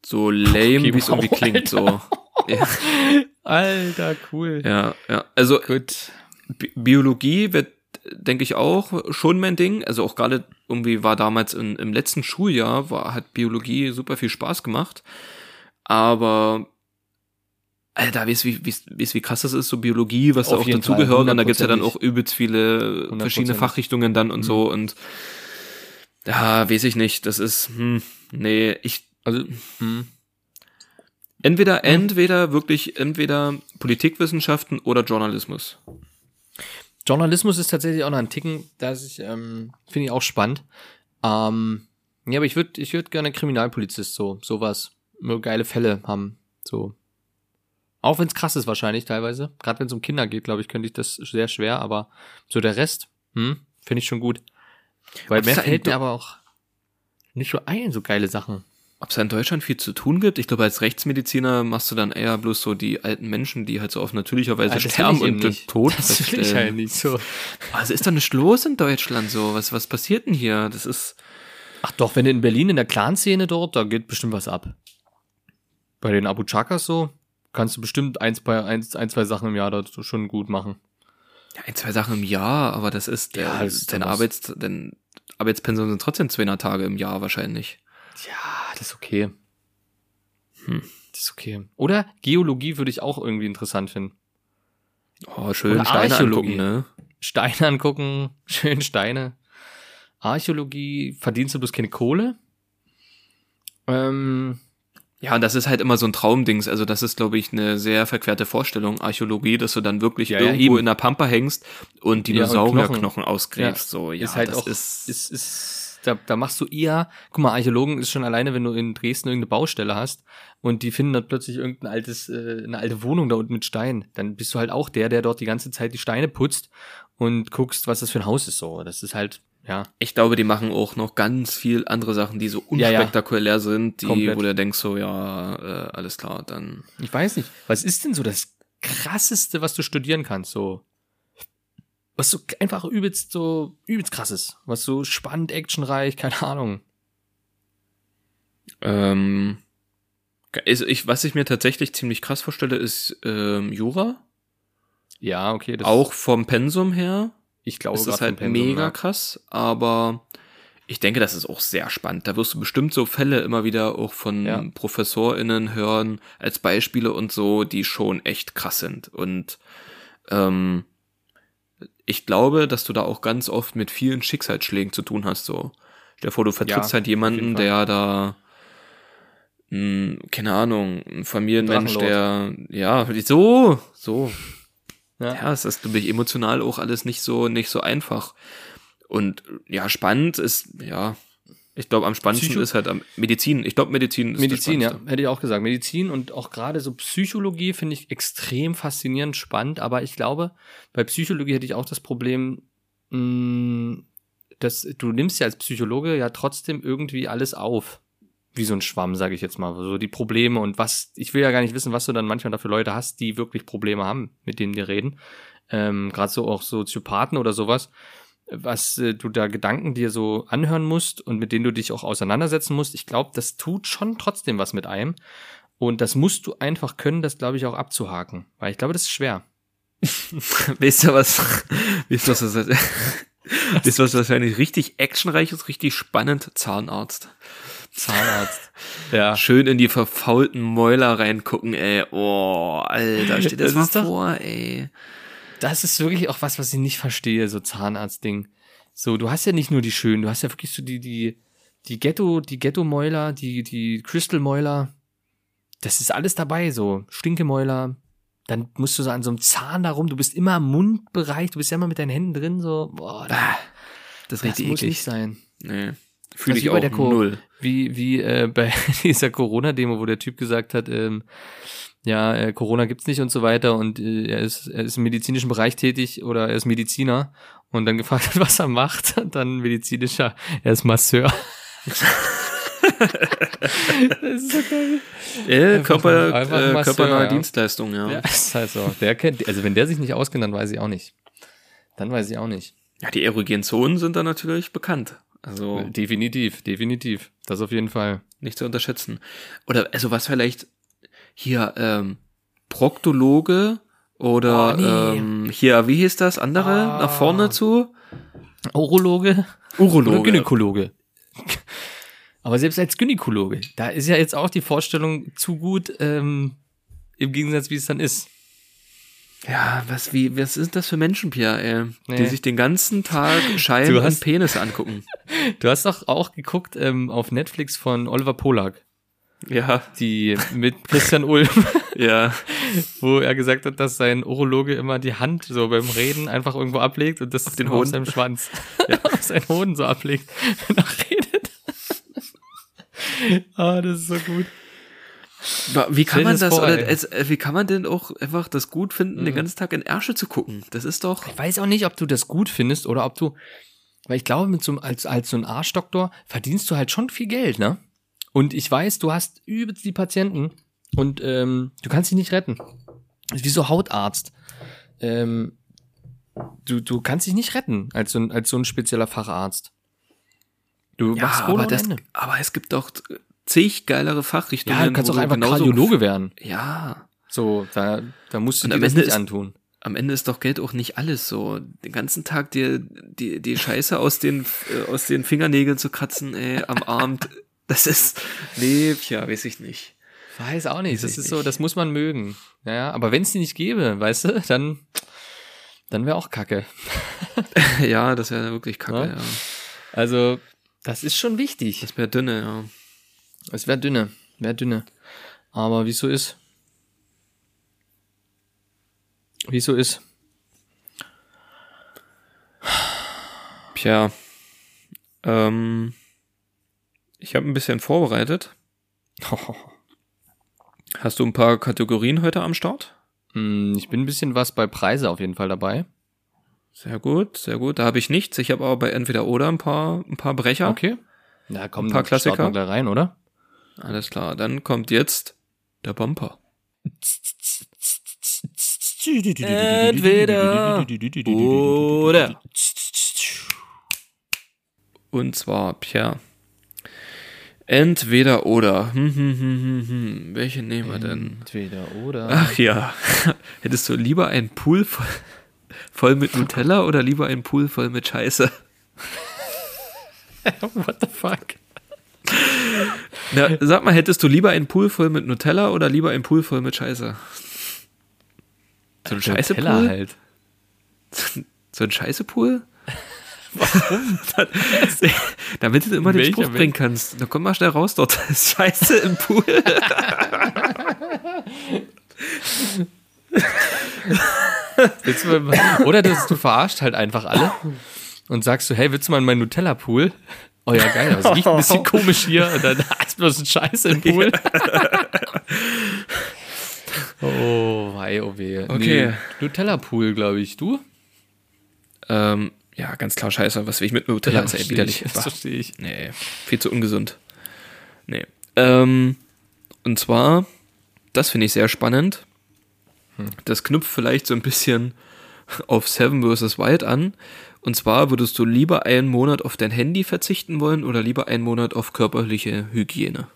[SPEAKER 4] So lame,
[SPEAKER 3] Okay,
[SPEAKER 4] wie es
[SPEAKER 3] wow,
[SPEAKER 4] irgendwie klingt, so. Ja,
[SPEAKER 3] Alter, cool.
[SPEAKER 4] ja, ja. Also
[SPEAKER 3] Gut.
[SPEAKER 4] Bi Biologie wird, denke ich, auch schon mein Ding. Also auch gerade irgendwie war damals in, im letzten Schuljahr, war, hat Biologie super viel Spaß gemacht. Aber Alter, weißt du, wie, wie, wie krass das ist, so Biologie, was da
[SPEAKER 3] Auf
[SPEAKER 4] auch
[SPEAKER 3] jeden
[SPEAKER 4] dazugehört. Und da gibt's ja dann auch übelst viele verschiedene
[SPEAKER 3] 100%.
[SPEAKER 4] Fachrichtungen dann und so. Und ja, weiß ich nicht. Das ist, hm, nee, ich,
[SPEAKER 3] Also, hm.
[SPEAKER 4] entweder, entweder wirklich, entweder Politikwissenschaften oder Journalismus.
[SPEAKER 3] Journalismus ist tatsächlich auch noch ein Ticken, das ich, ähm, finde ich auch spannend. Ähm, ja, aber ich würde ich würd gerne Kriminalpolizist, so, sowas. Nur geile Fälle haben, so. Auch wenn es krass ist wahrscheinlich teilweise. Gerade wenn es um Kinder geht, glaube ich, könnte ich das sehr schwer, aber so der Rest, hm, finde ich schon gut. Weil mehr fällt mir aber auch nicht so ein, so geile Sachen.
[SPEAKER 4] Ob es da in Deutschland viel zu tun gibt? Ich glaube, als Rechtsmediziner machst du dann eher bloß so die alten Menschen, die halt so auf natürlicher Weise
[SPEAKER 3] will
[SPEAKER 4] sterben und den. Tod
[SPEAKER 3] Das will ich
[SPEAKER 4] feststellen.
[SPEAKER 3] halt nicht so.
[SPEAKER 4] Also ist da nicht los in Deutschland so? Was, was passiert denn hier? Das ist,
[SPEAKER 3] Ach doch, wenn du in Berlin in der Clan-Szene dort, da geht bestimmt was ab. Bei den Abu Chakas so, kannst du bestimmt eins, bei, eins, ein, zwei Sachen im Jahr dort schon gut machen.
[SPEAKER 4] ja, ein, zwei Sachen im Jahr, aber das ist, der,
[SPEAKER 3] Ja, das
[SPEAKER 4] dein. Arbeits, dein Arbeitspensum sind trotzdem 200 Tage im Jahr wahrscheinlich.
[SPEAKER 3] Ja, das ist okay.
[SPEAKER 4] Hm.
[SPEAKER 3] Das ist okay. Oder Geologie würde ich auch irgendwie interessant finden.
[SPEAKER 4] Oh, schön
[SPEAKER 3] Oder
[SPEAKER 4] Steine angucken, ne?
[SPEAKER 3] Steine angucken, schön Steine. Archäologie, verdienst du bloß keine Kohle? Ähm,
[SPEAKER 4] Ja, und das ist halt immer so ein Traumdings. Also das ist, glaube ich, eine sehr verquerte Vorstellung, Archäologie, dass du dann wirklich
[SPEAKER 3] Ja, ja,
[SPEAKER 4] irgendwo
[SPEAKER 3] eben.
[SPEAKER 4] in der Pampa hängst und
[SPEAKER 3] Ja, und
[SPEAKER 4] Dinosaurierknochen
[SPEAKER 3] Knochen.
[SPEAKER 4] ausgräbst. So, ja,
[SPEAKER 3] ist halt
[SPEAKER 4] das
[SPEAKER 3] auch,
[SPEAKER 4] ist,
[SPEAKER 3] ist, ist, da, da machst du eher, guck mal, Archäologen ist schon alleine, wenn du in Dresden irgendeine Baustelle hast und die finden dort plötzlich irgendein altes, äh, eine alte Wohnung da unten mit Stein, dann bist du halt auch der, der dort die ganze Zeit die Steine putzt und guckst, was das für ein Haus ist so. Das ist halt, ja.
[SPEAKER 4] Ich glaube, die machen auch noch ganz viel andere Sachen, die so
[SPEAKER 3] Ja, ja.
[SPEAKER 4] unspektakulär sind, die,
[SPEAKER 3] Komplett.
[SPEAKER 4] wo du denkst so, ja, äh, alles klar, dann.
[SPEAKER 3] Ich weiß nicht, was ist denn so das krasseste, was du studieren kannst, so? Was so einfach übelst so, übelst krass ist. Was so spannend, actionreich, keine Ahnung.
[SPEAKER 4] Ähm, also ich, was ich mir tatsächlich ziemlich krass vorstelle, ist ähm, Jura.
[SPEAKER 3] Ja, okay, das
[SPEAKER 4] auch vom Pensum her.
[SPEAKER 3] ich glaube,
[SPEAKER 4] ist halt
[SPEAKER 3] vom Pensum,
[SPEAKER 4] mega
[SPEAKER 3] ja.
[SPEAKER 4] krass, aber ich denke, das ist auch sehr spannend. Da wirst du bestimmt so Fälle immer wieder auch von
[SPEAKER 3] Ja.
[SPEAKER 4] ProfessorInnen hören, als Beispiele und so, die schon echt krass sind. Und ähm, ich glaube, dass du da auch ganz oft mit vielen Schicksalsschlägen zu tun hast. So, stell dir vor, du vertrittst
[SPEAKER 3] Ja,
[SPEAKER 4] halt jemanden, der da mh, keine Ahnung, ein Familienmensch, der ja so, so,
[SPEAKER 3] Ja.
[SPEAKER 4] ja, es ist, glaube ich, emotional auch alles nicht so, nicht so einfach. Und ja, spannend ist, ja, ich glaube, am spannendsten
[SPEAKER 3] Psycho-
[SPEAKER 4] ist halt am Medizin. Ich glaube, Medizin ist
[SPEAKER 3] Medizin, ja, hätte ich auch gesagt. Medizin und auch gerade so Psychologie finde ich extrem faszinierend, spannend, aber ich glaube, bei Psychologie hätte ich auch das Problem, mh, dass du nimmst ja als Psychologe ja trotzdem irgendwie alles auf. Wie so ein Schwamm, sage ich jetzt mal. So die Probleme und was, ich will ja gar nicht wissen, was du dann manchmal dafür Leute hast, die wirklich Probleme haben, mit denen wir reden. Ähm, Gerade so auch Soziopathen oder sowas was äh, du da Gedanken dir so anhören musst und mit denen du dich auch auseinandersetzen musst. Ich glaube, das tut schon trotzdem was mit einem. Und das musst du einfach können, das glaube ich auch abzuhaken. Weil ich glaube, das ist schwer.
[SPEAKER 4] Weißt du was? Weißt du was? Das, weißt du was wahrscheinlich richtig actionreich ist, richtig spannend? Zahnarzt.
[SPEAKER 3] Zahnarzt. ja.
[SPEAKER 4] Schön in die verfaulten Mäuler reingucken, ey. Oh, Alter, steht das,
[SPEAKER 3] Das
[SPEAKER 4] mal
[SPEAKER 3] doch-
[SPEAKER 4] vor, ey.
[SPEAKER 3] Das ist wirklich auch was, was ich nicht verstehe, so Zahnarztding. So, du hast ja nicht nur die schönen, du hast ja wirklich so die, die, die Ghetto, die Ghetto-Mäuler, die, die Crystal-Mäuler. Das ist alles dabei, so. Stinkemäuler, dann musst du so an so einem Zahn da rum, du bist immer im Mundbereich, du bist ja immer mit deinen Händen drin, so, boah, das,
[SPEAKER 4] Das ist
[SPEAKER 3] das
[SPEAKER 4] richtig
[SPEAKER 3] muss
[SPEAKER 4] eklig.
[SPEAKER 3] nicht sein.
[SPEAKER 4] Nee. Fühle
[SPEAKER 3] Das
[SPEAKER 4] ich auch
[SPEAKER 3] der Co-
[SPEAKER 4] null.
[SPEAKER 3] Wie, wie äh, bei dieser Corona-Demo, wo der Typ gesagt hat, ähm, ja, äh, Corona gibt's nicht und so weiter und äh, er ist er ist im medizinischen Bereich tätig oder er ist Mediziner und dann gefragt hat, was er macht, dann medizinischer, er ist Masseur. das ist so geil.
[SPEAKER 4] Äh, Körper, äh, körpernahe
[SPEAKER 3] ja.
[SPEAKER 4] Dienstleistung, ja.
[SPEAKER 3] Ja,
[SPEAKER 4] ja.
[SPEAKER 3] ist halt so. Der kennt, also wenn der sich nicht auskennt, dann weiß ich auch nicht. Dann weiß ich auch nicht.
[SPEAKER 4] die erogenen Zonen sind da natürlich bekannt. Also
[SPEAKER 3] Definitiv, definitiv. Das auf jeden Fall.
[SPEAKER 4] nicht zu unterschätzen. Oder also was vielleicht hier ähm, Proktologe oder
[SPEAKER 3] Oh, nee.
[SPEAKER 4] ähm, hier, wie hieß das andere?
[SPEAKER 3] Ah.
[SPEAKER 4] Nach vorne zu?
[SPEAKER 3] Urologe
[SPEAKER 4] Urologe.
[SPEAKER 3] oder Gynäkologe. Aber selbst als Gynäkologe, da ist ja jetzt auch die Vorstellung zu gut, ähm, im Gegensatz, wie es dann ist.
[SPEAKER 4] Ja, was, wie, was sind das für Menschen, Pierre, ey, die
[SPEAKER 3] Nee.
[SPEAKER 4] sich den ganzen Tag Schein
[SPEAKER 3] Du
[SPEAKER 4] und
[SPEAKER 3] hast-
[SPEAKER 4] Penis angucken?
[SPEAKER 3] Du hast doch auch geguckt ähm, auf Netflix von Oliver Polak,
[SPEAKER 4] Ja,
[SPEAKER 3] die mit Christian Ulm,
[SPEAKER 4] ja.
[SPEAKER 3] wo er gesagt hat, dass sein Urologe immer die Hand so beim Reden einfach irgendwo ablegt und das auf
[SPEAKER 4] den
[SPEAKER 3] auf
[SPEAKER 4] Hoden.
[SPEAKER 3] seinem Schwanz auf seinen Hoden so ablegt, wenn er redet. Ah, das ist so gut.
[SPEAKER 4] Wie kann man
[SPEAKER 3] das
[SPEAKER 4] oder äh, wie kann man denn auch einfach das gut finden,
[SPEAKER 3] Mhm.
[SPEAKER 4] den ganzen Tag in Ärsche zu gucken? Das ist doch,
[SPEAKER 3] Ich weiß auch nicht, ob du das gut findest oder ob du, weil ich glaube, mit so als, als so ein Arschdoktor verdienst du halt schon viel Geld, ne? Und ich weiß, du hast übelst die Patienten und ähm, du kannst sie nicht retten. Wie so Hautarzt. Ähm, du, du kannst dich nicht retten als so ein, als so ein spezieller Facharzt. Du
[SPEAKER 4] ja,
[SPEAKER 3] machst
[SPEAKER 4] aber, das,
[SPEAKER 3] Ende.
[SPEAKER 4] aber es gibt doch zig geilere Fachrichtungen.
[SPEAKER 3] Ja, du kannst auch einfach Kardiologe werden.
[SPEAKER 4] Ja,
[SPEAKER 3] So, da, da musst du
[SPEAKER 4] Und
[SPEAKER 3] dir
[SPEAKER 4] am
[SPEAKER 3] das
[SPEAKER 4] Ende
[SPEAKER 3] nicht
[SPEAKER 4] ist-
[SPEAKER 3] antun.
[SPEAKER 4] am Ende ist doch Geld auch nicht alles so. Den ganzen Tag dir die, die Scheiße aus den, äh, aus den Fingernägeln zu kratzen, ey, am Abend. Das ist, nee, ja, weiß ich nicht.
[SPEAKER 3] Weiß auch nicht. Das
[SPEAKER 4] ich
[SPEAKER 3] ist so,
[SPEAKER 4] nicht.
[SPEAKER 3] das muss man mögen. Ja, aber wenn es die nicht gäbe, weißt du, dann, dann wäre auch Kacke.
[SPEAKER 4] Ja, das wäre wirklich kacke,
[SPEAKER 3] Ja.
[SPEAKER 4] ja.
[SPEAKER 3] Also, das ist schon wichtig.
[SPEAKER 4] Das wäre dünne, ja.
[SPEAKER 3] Es wäre dünne, wäre dünne. Aber wie es so ist. Wie es so ist.
[SPEAKER 4] Tja, ähm, ich habe ein bisschen vorbereitet. Hast du ein paar Kategorien heute am Start?
[SPEAKER 3] Hm, ich bin ein bisschen was bei Preise auf jeden Fall dabei.
[SPEAKER 4] Sehr gut, sehr gut. Da habe ich nichts. Ich habe aber bei entweder oder ein paar, ein paar Brecher.
[SPEAKER 3] Okay. Na komm,
[SPEAKER 4] Ein paar Klassiker.
[SPEAKER 3] gleich rein, oder?
[SPEAKER 4] Alles klar. Dann kommt jetzt der Bumper. Entweder oder. Und zwar, Pierre. Entweder oder. Hm, hm, hm, hm, hm. Welche nehmen wir denn?
[SPEAKER 3] Entweder oder.
[SPEAKER 4] Ach ja. Hättest du lieber einen Pool voll, voll mit Nutella oder lieber einen Pool voll mit Scheiße?
[SPEAKER 3] What the fuck?
[SPEAKER 4] Na, sag mal, hättest du lieber einen Pool voll mit Nutella oder lieber einen Pool voll mit Scheiße? So ein Scheiße-Pool?
[SPEAKER 3] Halt.
[SPEAKER 4] So ein Scheiße-Pool? Warum? Damit du immer den
[SPEAKER 3] Welcher
[SPEAKER 4] Spruch bringen kannst. Na komm mal schnell raus dort. Scheiße im Pool.
[SPEAKER 3] Du oder das, du verarscht halt einfach alle und sagst so, hey, willst du mal in meinen Nutella-Pool? Oh ja, geil, das riecht ein bisschen komisch hier und dann ist bloß ein Scheiße im Pool. oh, wei, oh weh.
[SPEAKER 4] Okay.
[SPEAKER 3] Nee, Nutella-Pool, glaube ich. Du?
[SPEAKER 4] ähm, ja, ganz klar Scheiße. Was will ich mit Nutella? ist ja widerlich.
[SPEAKER 3] ich, das verstehe ich.
[SPEAKER 4] Nee, viel zu ungesund. Nee. Ähm, und zwar, das finde ich sehr spannend. Das knüpft vielleicht so ein bisschen auf Seven vs. Wild an. Und zwar würdest du lieber einen Monat auf dein Handy verzichten wollen oder lieber einen Monat auf körperliche Hygiene?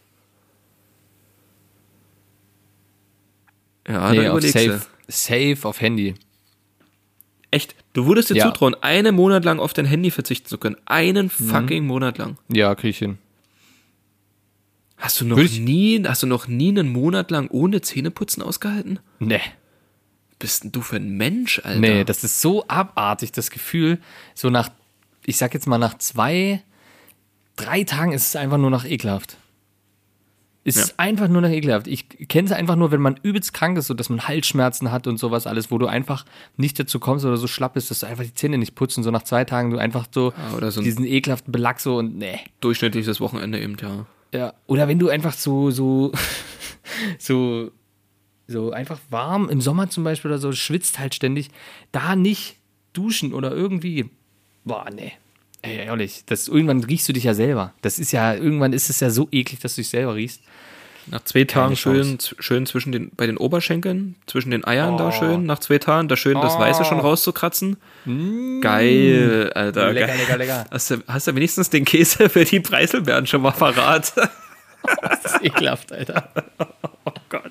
[SPEAKER 4] Ja,
[SPEAKER 3] nee,
[SPEAKER 4] dann
[SPEAKER 3] auf Safe. Safe auf Handy.
[SPEAKER 4] Echt? Du würdest dir
[SPEAKER 3] Ja.
[SPEAKER 4] zutrauen, einen Monat lang auf dein Handy verzichten zu können. Einen
[SPEAKER 3] Mhm.
[SPEAKER 4] fucking Monat lang.
[SPEAKER 3] Ja, krieg ich hin.
[SPEAKER 4] Hast du noch nie, hast du noch nie einen Monat lang ohne Zähneputzen ausgehalten?
[SPEAKER 3] Nee.
[SPEAKER 4] Bist denn du für ein Mensch, Alter?
[SPEAKER 3] Nee, das ist so abartig, das Gefühl, so nach, ich sag jetzt mal nach zwei, drei Tagen ist es einfach nur noch ekelhaft. Es
[SPEAKER 4] Ja.
[SPEAKER 3] ist einfach nur noch ekelhaft. Ich kenne es einfach nur, wenn man übelst krank ist, so dass man Halsschmerzen hat und sowas alles, wo du einfach nicht dazu kommst oder so schlapp bist, dass du einfach die Zähne nicht putzt und so nach zwei Tagen du einfach so
[SPEAKER 4] Ja, oder so
[SPEAKER 3] diesen ekelhaften Belag so und nee.
[SPEAKER 4] Durchschnittliches Wochenende eben, ja.
[SPEAKER 3] Ja. Oder wenn du einfach so, so, so, so einfach warm im Sommer zum Beispiel oder so, schwitzt halt ständig, da nicht duschen oder irgendwie. Boah, nee. Ey, ehrlich, das, irgendwann riechst du dich ja selber. Das ist ja, irgendwann ist es ja so eklig, dass du dich selber riechst.
[SPEAKER 4] Nach zwei Tagen schön, schön zwischen den, bei den Oberschenkeln, zwischen den Eiern
[SPEAKER 3] Oh.
[SPEAKER 4] da schön, nach zwei Tagen da schön das Weiße schon rauszukratzen. Geil, Alter.
[SPEAKER 3] Mm. Lecker,
[SPEAKER 4] geil.
[SPEAKER 3] lecker, lecker.
[SPEAKER 4] Hast du, hast du wenigstens den Käse für die Preiselbeeren schon mal verrat?
[SPEAKER 3] Das ist ekelhaft, Alter.
[SPEAKER 4] Oh Gott.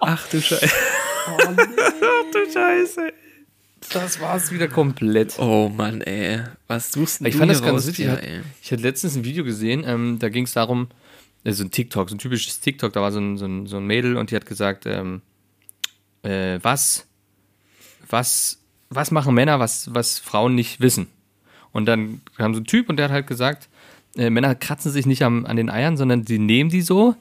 [SPEAKER 4] Ach du Scheiße. Ach du Scheiße.
[SPEAKER 3] Das war's wieder komplett.
[SPEAKER 4] Oh Mann, ey. Was suchst denn
[SPEAKER 3] Ich
[SPEAKER 4] du
[SPEAKER 3] fand das ganz witzig. Hatte, ich hatte letztens ein Video gesehen, ähm, da ging es darum, äh, so ein TikTok, so ein typisches TikTok, da war so ein, so ein, so ein Mädel und die hat gesagt, ähm, äh, was, was, was machen Männer, was, was Frauen nicht wissen? Und dann kam so ein Typ und der hat halt gesagt, äh, Männer kratzen sich nicht am, an den Eiern, sondern sie nehmen die so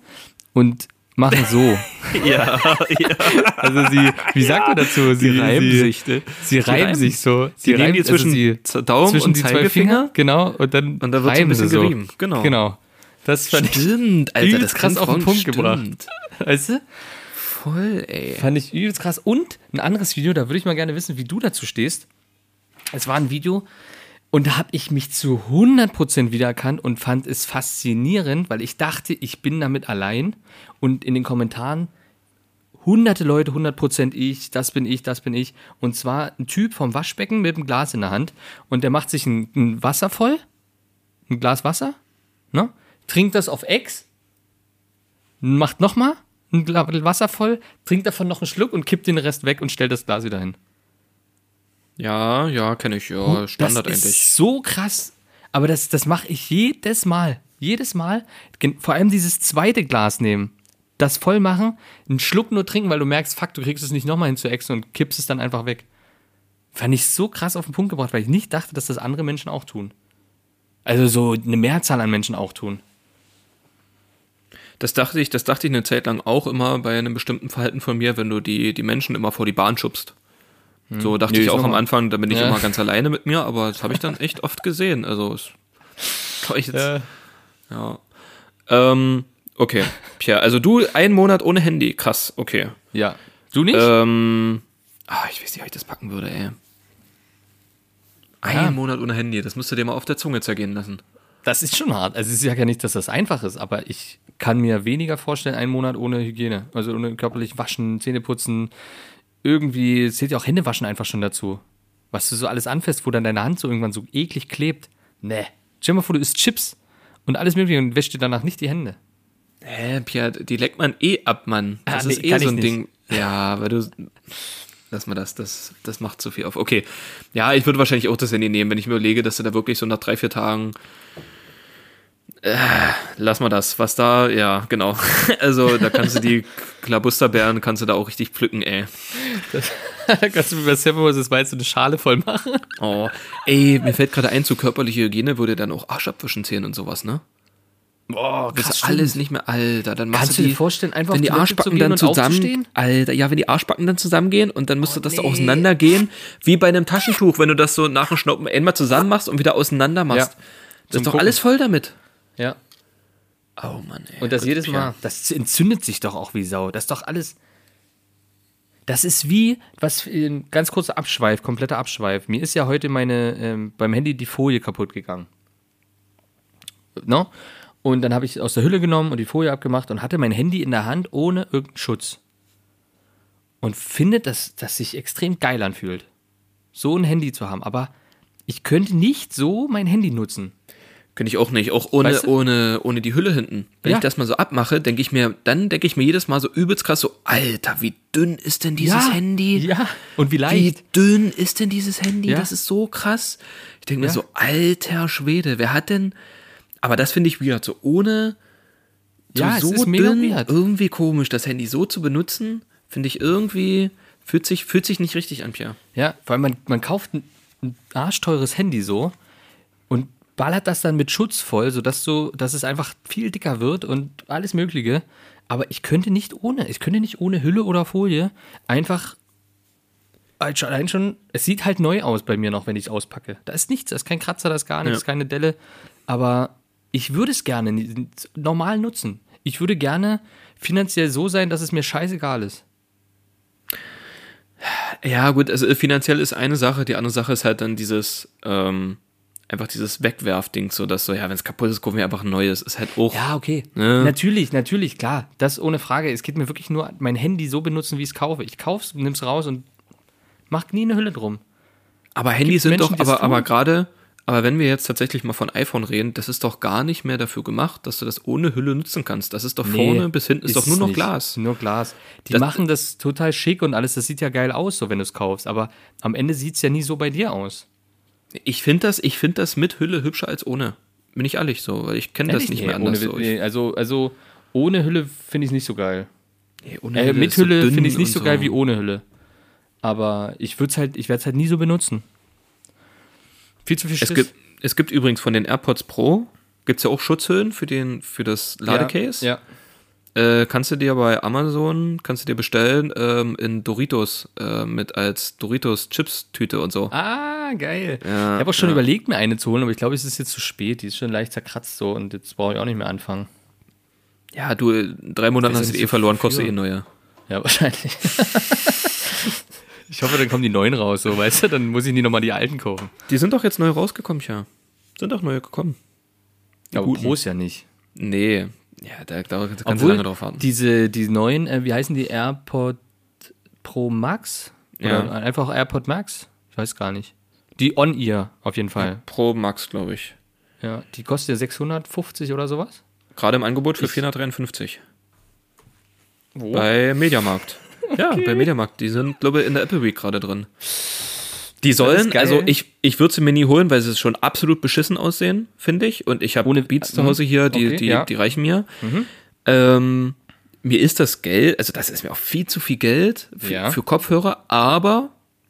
[SPEAKER 3] und machen so.
[SPEAKER 4] Ja, ja.
[SPEAKER 3] Also sie, wie sagt man dazu? Sie reiben sich.
[SPEAKER 4] ne?
[SPEAKER 3] Sie reiben
[SPEAKER 4] reiben.
[SPEAKER 3] sich so.
[SPEAKER 4] Sie nehmen die
[SPEAKER 3] also
[SPEAKER 4] zwischen
[SPEAKER 3] sie-
[SPEAKER 4] Z- Daumen
[SPEAKER 3] zwischen
[SPEAKER 4] und
[SPEAKER 3] die zwei. Finger, genau, und dann,
[SPEAKER 4] Und da wird so ein
[SPEAKER 3] reiben sie
[SPEAKER 4] bisschen
[SPEAKER 3] so.
[SPEAKER 4] gerieben, genau.
[SPEAKER 3] Genau. Das fand ich,
[SPEAKER 4] Stimmt, Alter,
[SPEAKER 3] übelst
[SPEAKER 4] das
[SPEAKER 3] krass auf den Punkt gebracht.
[SPEAKER 4] stimmt.
[SPEAKER 3] weißt du?
[SPEAKER 4] Voll, ey.
[SPEAKER 3] Fand ich übelst krass. Und ein anderes Video, da würde ich mal gerne wissen, wie du dazu stehst. Es war ein Video und da habe ich mich zu 100% wiedererkannt und fand es faszinierend, weil ich dachte, ich bin damit allein und in den Kommentaren hunderte Leute, 100% ich, das bin ich, das bin ich. Und zwar ein Typ vom Waschbecken mit einem Glas in der Hand und der macht sich ein, ein Wasser voll, ein Glas Wasser, ne? trinkt das auf Ex, macht nochmal ein Glas Wasser voll, trinkt davon noch einen Schluck und kippt den Rest weg und stellt das Glas wieder hin.
[SPEAKER 4] Ja, ja, kenne ich, ja. Standard
[SPEAKER 3] das
[SPEAKER 4] eigentlich.
[SPEAKER 3] ist so krass. Aber das, das mache ich jedes Mal. Jedes Mal. Vor allem dieses zweite Glas nehmen. Das voll machen, einen Schluck nur trinken, weil du merkst, fuck, du kriegst es nicht nochmal hin zu exen und kippst es dann einfach weg. Fand ich so krass auf den Punkt gebracht, weil ich nicht dachte, dass das andere Menschen auch tun. Also so eine Mehrzahl an Menschen auch tun.
[SPEAKER 4] Das dachte ich, das dachte ich eine Zeit lang auch immer bei einem bestimmten Verhalten von mir, wenn du die, die Menschen immer vor die Bahn schubst. So dachte
[SPEAKER 3] Nee,
[SPEAKER 4] ich auch am. Anfang, da bin ich
[SPEAKER 3] Ja.
[SPEAKER 4] immer ganz alleine mit mir, aber das habe ich dann echt oft gesehen. Also, es, ich jetzt, ja. Ähm, okay, Pierre, also du einen Monat ohne Handy, krass, okay.
[SPEAKER 3] Ja. Du nicht?
[SPEAKER 4] Ähm, ah, ich weiß nicht, ob ich das packen würde, ey. Einen
[SPEAKER 3] Ja.
[SPEAKER 4] Monat ohne Handy, das musst du dir mal auf der Zunge zergehen lassen.
[SPEAKER 3] Das ist schon hart. Also es ist ja gar nicht, dass das einfach ist, aber ich kann mir weniger vorstellen, einen Monat ohne Hygiene. Also ohne körperlich waschen, Zähne putzen. Irgendwie zählt ja auch Händewaschen einfach schon dazu. Was du so alles anfasst, wo dann deine Hand so irgendwann so eklig klebt. Nee. Stell dir mal vor, du isst Chips und alles mögliche und wäscht dir danach nicht die Hände.
[SPEAKER 4] Hä, Pierre, die leckt man eh ab, Mann. Das
[SPEAKER 3] Ah,
[SPEAKER 4] ist
[SPEAKER 3] nee,
[SPEAKER 4] eh
[SPEAKER 3] kann
[SPEAKER 4] so ein. Ding. Ja, weil du. Lass mal das, das, das macht zu viel auf. Okay. Ja, ich würde wahrscheinlich auch das Handy nehmen, wenn ich mir überlege, dass du da wirklich so nach drei, vier Tagen. Äh, lass mal das. Was da, ja, genau. Also, da kannst du die Klabusterbeeren, kannst du da auch richtig pflücken, ey.
[SPEAKER 3] da kannst du mir bei vs. Wild so eine Schale voll machen.
[SPEAKER 4] Oh. Ey, mir fällt gerade ein, zu körperliche Hygiene würde dann auch Arsch abwischen zählen und sowas, ne?
[SPEAKER 3] Boah,
[SPEAKER 4] Das ist alles nicht mehr, Alter. Dann machst
[SPEAKER 3] Kannst
[SPEAKER 4] du
[SPEAKER 3] du
[SPEAKER 4] die,
[SPEAKER 3] dir vorstellen, einfach
[SPEAKER 4] wenn die
[SPEAKER 3] zu
[SPEAKER 4] Arschbacken
[SPEAKER 3] gehen
[SPEAKER 4] dann zusammen? Alter, ja, wenn die Arschbacken dann zusammengehen und dann müsste das da
[SPEAKER 3] nee.
[SPEAKER 4] auseinandergehen, wie bei einem Taschentuch, wenn du das so nach dem Schnuppen einmal zusammen machst und wieder auseinander machst.
[SPEAKER 3] Ja.
[SPEAKER 4] Das ist doch
[SPEAKER 3] Gucken.
[SPEAKER 4] alles voll damit.
[SPEAKER 3] Ja.
[SPEAKER 4] Oh Mann, ey.
[SPEAKER 3] Und das
[SPEAKER 4] Gut,
[SPEAKER 3] jedes. Mal. Das entzündet sich doch auch wie Sau. Das ist doch alles. Das ist wie, was, ein ganz kurzer Abschweif, kompletter Abschweif. Mir ist ja heute meine, ähm, beim Handy die Folie kaputt gegangen. No? Und dann habe ich aus der Hülle genommen und die Folie abgemacht und hatte mein Handy in der Hand ohne irgendeinen Schutz. Und finde, dass das sich extrem geil anfühlt, so ein Handy zu haben. Aber ich könnte nicht so mein Handy nutzen.
[SPEAKER 4] Könnte ich auch nicht. Auch ohne,
[SPEAKER 3] Weißt du?
[SPEAKER 4] ohne, ohne die Hülle hinten. Wenn
[SPEAKER 3] Ja.
[SPEAKER 4] ich das mal so abmache, denke ich mir, dann denke ich mir jedes Mal so übelst krass so, Alter, wie dünn ist denn dieses Handy?
[SPEAKER 3] Ja. Und wie
[SPEAKER 4] Wie
[SPEAKER 3] leicht.
[SPEAKER 4] dünn ist denn dieses Handy?
[SPEAKER 3] Ja.
[SPEAKER 4] Das ist so krass. Ich denke mir
[SPEAKER 3] Ja.
[SPEAKER 4] so, alter Schwede, wer hat denn. Aber das finde ich weird. So ohne. So,
[SPEAKER 3] Ja, es
[SPEAKER 4] so dünn, irgendwie komisch. Das Handy so zu benutzen, finde ich irgendwie. Fühlt sich, fühlt sich nicht richtig an, Pierre.
[SPEAKER 3] Ja, weil man, man kauft ein, ein arschteures Handy so und ballert das dann mit Schutz voll, sodass so, dass es einfach viel dicker wird und alles Mögliche. Aber ich könnte nicht ohne, ich könnte nicht ohne Hülle oder Folie einfach allein schon, es sieht halt neu aus bei mir noch, wenn ich es auspacke. Da ist nichts, da ist kein Kratzer, da ist gar nichts,
[SPEAKER 4] Ja.
[SPEAKER 3] keine Delle. Aber ich würde es gerne normal nutzen. Ich würde gerne finanziell so sein, dass es mir scheißegal ist.
[SPEAKER 4] Ja, gut, also finanziell ist eine Sache, die andere Sache ist halt dann dieses, ähm, einfach dieses Wegwerfding, so dass so, ja, wenn es kaputt ist, kaufen wir einfach ein neues. Ist halt auch.
[SPEAKER 3] Ja, okay.
[SPEAKER 4] Ja.
[SPEAKER 3] Natürlich, natürlich, klar. Das ohne Frage. Es geht mir wirklich nur mein Handy so benutzen, wie ich es kaufe. Ich kauf's, nimm's raus und mach nie eine Hülle drum.
[SPEAKER 4] Aber Handys sind
[SPEAKER 3] Menschen,
[SPEAKER 4] doch, aber, aber gerade, aber wenn wir jetzt tatsächlich mal von iPhone reden, das ist doch gar nicht mehr dafür gemacht, dass du das ohne Hülle nutzen kannst. Das ist doch vorne bis hinten ist, doch nur
[SPEAKER 3] es
[SPEAKER 4] noch
[SPEAKER 3] nicht.
[SPEAKER 4] Glas.
[SPEAKER 3] Nur Glas. Die
[SPEAKER 4] Das-
[SPEAKER 3] machen das total schick und alles. Das sieht ja geil aus, so wenn du es kaufst. Aber am Ende sieht's ja nie so bei dir aus.
[SPEAKER 4] Ich finde das, ich finde das mit Hülle hübscher als ohne. Bin ich ehrlich so, weil ich kenne das nicht
[SPEAKER 3] Nee,
[SPEAKER 4] mehr anders.
[SPEAKER 3] ohne,
[SPEAKER 4] so.
[SPEAKER 3] Nee, also, also ohne Hülle finde ich nicht so geil.
[SPEAKER 4] nee,
[SPEAKER 3] Äh, mit
[SPEAKER 4] so
[SPEAKER 3] Hülle
[SPEAKER 4] dünn
[SPEAKER 3] finde ich nicht
[SPEAKER 4] und
[SPEAKER 3] so geil wie ohne Hülle. Aber ich würde halt, ich werde es halt nie so benutzen. Viel zu viel
[SPEAKER 4] Es
[SPEAKER 3] Schiss.
[SPEAKER 4] gibt, es gibt übrigens von den AirPods Pro, gibt es ja auch Schutzhüllen für, den, für das Ladecase.
[SPEAKER 3] Ja.
[SPEAKER 4] Äh, kannst du dir bei Amazon, kannst du dir bestellen, ähm, in Doritos, äh, mit als Doritos Chips Tüte und so.
[SPEAKER 3] Ah, geil.
[SPEAKER 4] Ja,
[SPEAKER 3] ich habe auch schon
[SPEAKER 4] ja.
[SPEAKER 3] überlegt, mir eine zu holen, aber ich glaube, es ist jetzt zu spät. Die ist schon leicht zerkratzt so und jetzt brauche ich auch nicht mehr anfangen.
[SPEAKER 4] Ja, du, in drei Monaten
[SPEAKER 3] Ist ja
[SPEAKER 4] hast du die eh
[SPEAKER 3] so
[SPEAKER 4] verloren,
[SPEAKER 3] viel.
[SPEAKER 4] kostet eh neue.
[SPEAKER 3] Ja, wahrscheinlich. ich hoffe, dann kommen die neuen raus, so, weißt du? Dann muss ich nie nochmal die alten kaufen.
[SPEAKER 4] Die sind doch jetzt neu rausgekommen, ja. Sind doch neue gekommen.
[SPEAKER 3] Aber
[SPEAKER 4] guten.
[SPEAKER 3] Pros ja nicht.
[SPEAKER 4] Nee, ja, da, da kannst du lange drauf warten.
[SPEAKER 3] Diese, die neuen, äh, wie heißen die? AirPod Pro Max? Oder
[SPEAKER 4] Ja.
[SPEAKER 3] einfach AirPod Max? Ich weiß gar nicht. Die On-Ear auf jeden Fall.
[SPEAKER 4] Pro Max, glaube ich.
[SPEAKER 3] Ja, die kostet ja 650 oder sowas.
[SPEAKER 4] Gerade im Angebot für 453. Bei Mediamarkt. Ja, bei Mediamarkt. Die sind, glaube ich, in der Apple Week gerade drin. Die sollen, also ich, ich würde sie mir nie holen, weil sie schon absolut beschissen aussehen, finde ich. Und ich habe
[SPEAKER 3] Ohne-
[SPEAKER 4] Beats zu
[SPEAKER 3] mhm.
[SPEAKER 4] Hause hier, die,
[SPEAKER 3] Okay,
[SPEAKER 4] die,
[SPEAKER 3] ja.
[SPEAKER 4] die reichen mir. Ähm, mir ist das Geld, also das ist mir auch viel zu viel Geld für,
[SPEAKER 3] Ja.
[SPEAKER 4] für Kopfhörer, aber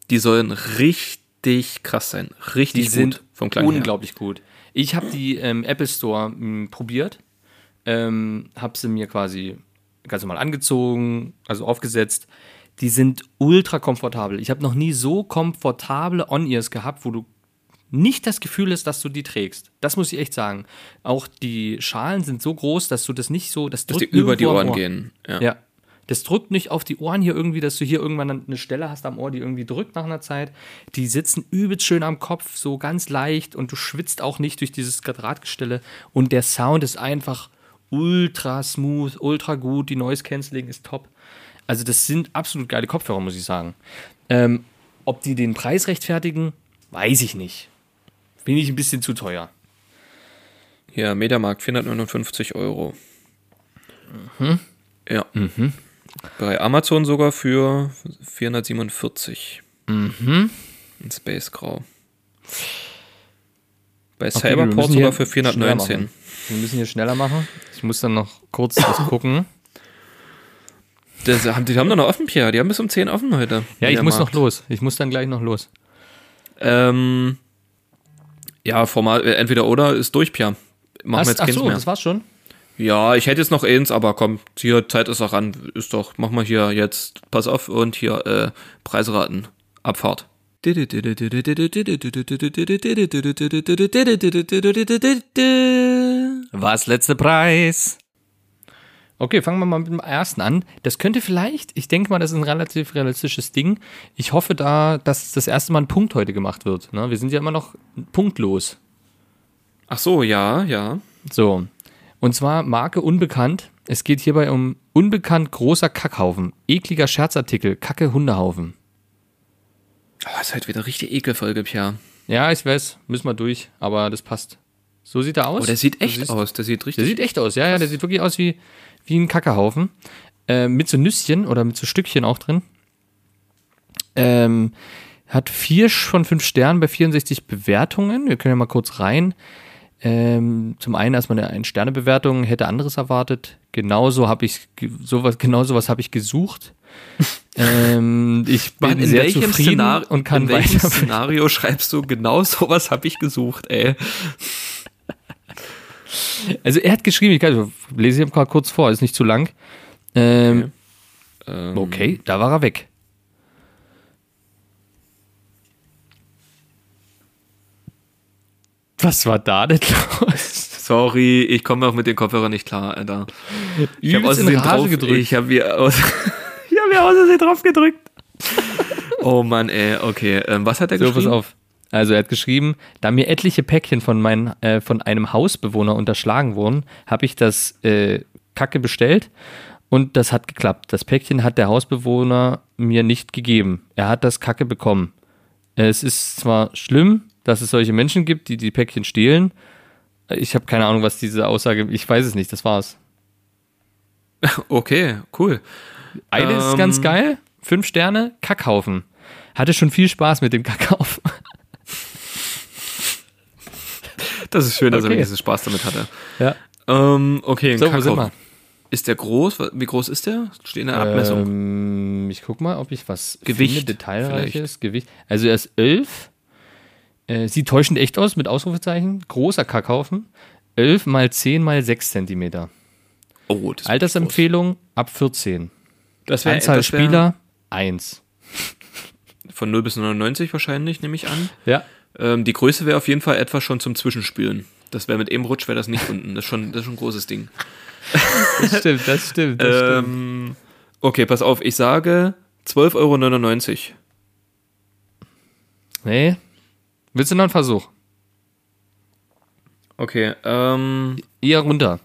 [SPEAKER 4] die sollen richtig krass sein. Richtig
[SPEAKER 3] Die sind
[SPEAKER 4] gut vom Klang her.
[SPEAKER 3] unglaublich gut. Ich habe die ähm, Apple Store m, probiert, ähm, habe sie mir quasi ganz normal angezogen, also aufgesetzt. Die sind ultra komfortabel. Ich habe noch nie so komfortable On-Ears gehabt, wo du nicht das Gefühl hast, dass du die trägst. Das muss ich echt sagen. Auch die Schalen sind so groß, dass du das nicht so, das
[SPEAKER 4] Dass die über die Ohren
[SPEAKER 3] Ohr.
[SPEAKER 4] gehen. Ja.
[SPEAKER 3] Ja. Das drückt nicht auf die Ohren hier irgendwie, dass du hier irgendwann eine Stelle hast am Ohr, die irgendwie drückt nach einer Zeit. Die sitzen übelst schön am Kopf, so ganz leicht und du schwitzt auch nicht durch dieses Quadratgestelle. Und der Sound ist einfach ultra smooth, ultra gut. Die Noise Cancelling ist top. Also, das sind absolut geile Kopfhörer, muss ich sagen. Ähm, ob die den Preis rechtfertigen, weiß ich nicht. Finde ich ein bisschen zu teuer.
[SPEAKER 4] Hier, Mediamarkt, 459 Euro.
[SPEAKER 3] Mhm.
[SPEAKER 4] Ja. Bei Amazon sogar für 447.
[SPEAKER 3] Mhm.
[SPEAKER 4] In Space Grau. Bei Cyberport sogar für
[SPEAKER 3] schneller
[SPEAKER 4] 419.
[SPEAKER 3] machen. Wir müssen hier schneller machen. Ich muss dann noch kurz das gucken.
[SPEAKER 4] Das haben, die haben doch noch offen, Pierre. Die haben bis um 10 offen heute.
[SPEAKER 3] Ja, ich muss noch
[SPEAKER 4] Mediamarkt.
[SPEAKER 3] los. Ich muss dann gleich noch los.
[SPEAKER 4] Ähm, ja, Format, äh, entweder oder ist durch, Pierre. Machen wir jetzt
[SPEAKER 3] ach
[SPEAKER 4] keins
[SPEAKER 3] so,
[SPEAKER 4] mehr.
[SPEAKER 3] das war's schon.
[SPEAKER 4] Ja, ich hätte jetzt noch eins, aber komm, hier, Zeit ist auch ran. Ist doch, mach mal hier jetzt, pass auf und hier, äh, Preisraten. Abfahrt.
[SPEAKER 3] Was letzte Preis? Okay, fangen wir mal mit dem ersten an. Das könnte vielleicht, ich denke mal, das ist ein relativ realistisches Ding. Ich hoffe da, dass das erste Mal ein Punkt heute gemacht wird. Ne? Wir sind ja immer noch punktlos.
[SPEAKER 4] Ach so, ja, ja.
[SPEAKER 3] So. Und zwar Marke unbekannt. Es geht hierbei um unbekannt großer Kackhaufen. Ekliger Scherzartikel. Kacke Hundehaufen.
[SPEAKER 4] Oh, ist halt wieder richtig Ekelfolge, Pierre.
[SPEAKER 3] Ja, ich weiß, müssen wir durch, aber das passt. So sieht er aus.
[SPEAKER 4] Oh, der sieht echt aus. Der sieht
[SPEAKER 3] Der
[SPEAKER 4] richtig.
[SPEAKER 3] sieht echt aus, ja, ja, der sieht wirklich aus wie, wie ein Kackehaufen. Äh, mit so Nüsschen oder mit so Stückchen auch drin. Ähm, hat vier von fünf Sternen bei 64 Bewertungen. Wir können ja mal kurz rein. Ähm, zum einen erstmal eine Ein-Sterne-Bewertung, hätte anderes erwartet. Genauso habe ich sowas, genau sowas habe ich gesucht. ähm, ich bin
[SPEAKER 4] Mann, in
[SPEAKER 3] sehr
[SPEAKER 4] welchem,
[SPEAKER 3] zufrieden
[SPEAKER 4] Szenar
[SPEAKER 3] und kann
[SPEAKER 4] in welchem. Szenario schreibst du, genau sowas habe ich gesucht, ey.
[SPEAKER 3] Also er hat geschrieben, ich kann, lese ich mal kurz vor, ist nicht zu lang. Ähm,
[SPEAKER 4] Ähm,
[SPEAKER 3] okay, da war er weg. Was war da denn los?
[SPEAKER 4] Sorry, ich komme auch mit den Kopfhörern nicht klar, Alter. Ich habe aus drauf
[SPEAKER 3] gedrückt.
[SPEAKER 4] Ich habe mir aus, ich habe mir aus Versehen drauf gedrückt. Oh Mann, ey, okay. Ähm, was hat er
[SPEAKER 3] So,
[SPEAKER 4] geschrieben?
[SPEAKER 3] pass auf. Also er hat geschrieben, da mir etliche Päckchen von, mein, äh, von einem Hausbewohner unterschlagen wurden, habe ich das äh, Kacke bestellt und das hat geklappt. Das Päckchen hat der Hausbewohner mir nicht gegeben. Er hat das Kacke bekommen. Es ist zwar schlimm, dass es solche Menschen gibt, die die Päckchen stehlen. Ich habe keine Ahnung, was diese Aussage, ich weiß es nicht, das war's.
[SPEAKER 4] Okay, cool.
[SPEAKER 3] Eine ist
[SPEAKER 4] Ähm.
[SPEAKER 3] ganz geil, fünf Sterne, Kackhaufen. Hatte schon viel Spaß mit dem Kackhaufen.
[SPEAKER 4] Das ist schön, dass er
[SPEAKER 3] Okay.
[SPEAKER 4] wenigstens Spaß damit hatte.
[SPEAKER 3] Ja.
[SPEAKER 4] Ähm, okay, ein
[SPEAKER 3] So, wo sind
[SPEAKER 4] Kakao. Ist der groß? Wie groß ist der? Steht in der Abmessung.
[SPEAKER 3] Ähm, ich guck mal, ob ich was
[SPEAKER 4] Gewicht
[SPEAKER 3] finde, detailreiches Gewicht. Also er ist 11. Äh, sieht täuschend echt aus mit Ausrufezeichen. Großer Kackhaufen. 11 mal 10 mal 6 Zentimeter.
[SPEAKER 4] oh, das ist
[SPEAKER 3] Altersempfehlung ab 14.
[SPEAKER 4] groß. Das wär,
[SPEAKER 3] Anzahl
[SPEAKER 4] das wär
[SPEAKER 3] Spieler 1.
[SPEAKER 4] Von 0 bis 99 wahrscheinlich, nehme ich an.
[SPEAKER 3] Ja.
[SPEAKER 4] Ähm, die Größe wäre auf jeden Fall etwas schon zum Zwischenspülen. Das wäre mit eben Rutsch wäre das nicht unten. Das ist schon, das ist schon ein großes Ding.
[SPEAKER 3] Das stimmt, das stimmt. Das stimmt.
[SPEAKER 4] Ähm, okay, pass auf, ich sage 12,99 Euro.
[SPEAKER 3] Nee. Willst du noch einen Versuch?
[SPEAKER 4] Okay, ähm,
[SPEAKER 3] Eher runter.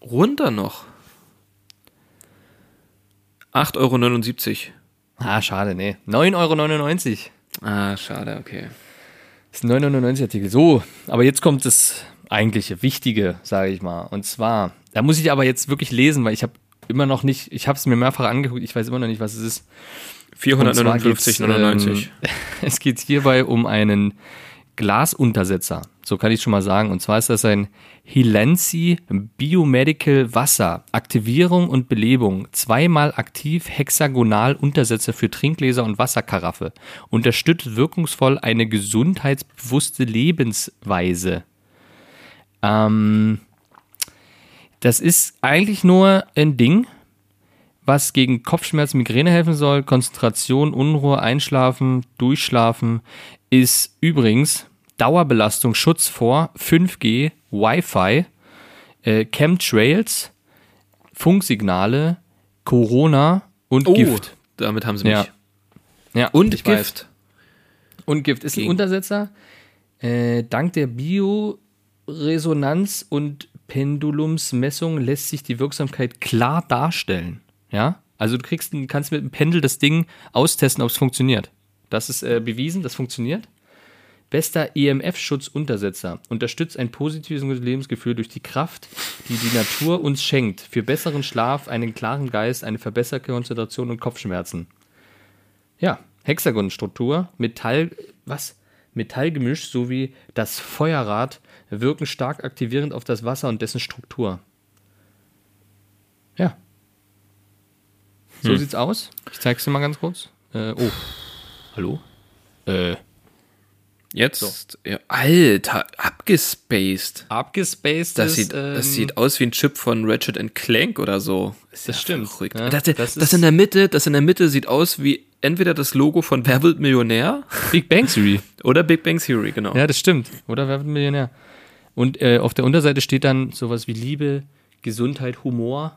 [SPEAKER 4] runter noch. 8,79 Euro.
[SPEAKER 3] Ah, schade, nee. 9,99 Euro.
[SPEAKER 4] Ah, schade, okay.
[SPEAKER 3] Das ist ein 9,99 Artikel. So, aber jetzt kommt das eigentliche, wichtige, sage ich mal. Und zwar, da muss ich aber jetzt wirklich lesen, weil ich habe immer noch nicht, ich habe es mir mehrfach angeguckt, ich weiß immer noch nicht, was es ist. Und zwar geht's,
[SPEAKER 4] 459,99.
[SPEAKER 3] ähm, Es geht hierbei um einen Glasuntersetzer. So kann ich schon mal sagen. Und zwar ist das ein Hilensi Biomedical Wasser. Aktivierung und Belebung. Zweimal aktiv hexagonal Untersetzer für Trinkgläser und Wasserkaraffe. Unterstützt wirkungsvoll eine gesundheitsbewusste Lebensweise. Ähm, das ist eigentlich nur ein Ding, was gegen Kopfschmerzen, Migräne helfen soll, Konzentration, Unruhe, Einschlafen, Durchschlafen, ist übrigens Dauerbelastung, Schutz vor 5G, Wi-Fi, äh, Chemtrails, Funksignale, Corona und
[SPEAKER 4] Oh,
[SPEAKER 3] Gift.
[SPEAKER 4] damit haben sie mich.
[SPEAKER 3] Ja. Ja,
[SPEAKER 4] Und Gift.
[SPEAKER 3] weiß. Und Gift ist ein
[SPEAKER 4] Gegen-
[SPEAKER 3] Untersetzer. Äh, dank der Bioresonanz- und Pendulumsmessung lässt sich die Wirksamkeit klar darstellen. Ja, also du kriegst, ein- kannst mit dem Pendel das Ding austesten, ob es funktioniert. Das ist äh, bewiesen, das funktioniert. Bester EMF-Schutzuntersetzer unterstützt ein positives Lebensgefühl durch die Kraft, die die Natur uns schenkt. Für besseren Schlaf, einen klaren Geist, eine verbesserte Konzentration und Kopfschmerzen. Ja, Hexagonstruktur, Metall, was? Metallgemisch sowie das Feuerrad wirken stark aktivierend auf das Wasser und dessen Struktur. Ja. So sieht's aus. Ich zeig's dir mal ganz kurz. Äh, oh. Hallo? Äh,
[SPEAKER 4] Jetzt, ja, Alter, abgespaced.
[SPEAKER 3] abgespaced
[SPEAKER 4] Das,
[SPEAKER 3] ist,
[SPEAKER 4] sieht,
[SPEAKER 3] ähm,
[SPEAKER 4] das sieht aus wie ein Chip von Ratchet Clank oder so. Ist
[SPEAKER 3] Das stimmt,
[SPEAKER 4] Verrückt.
[SPEAKER 3] ja.
[SPEAKER 4] das,
[SPEAKER 3] Das
[SPEAKER 4] das,
[SPEAKER 3] ist-
[SPEAKER 4] in der Mitte, das in der Mitte sieht aus wie entweder das Logo von Wer wird Millionär
[SPEAKER 3] Big Bang Theory.
[SPEAKER 4] oder Big Bang Theory, genau.
[SPEAKER 3] Ja, das stimmt. Oder wer wird Millionär? Und äh, auf der Unterseite steht dann sowas wie Liebe, Gesundheit, Humor,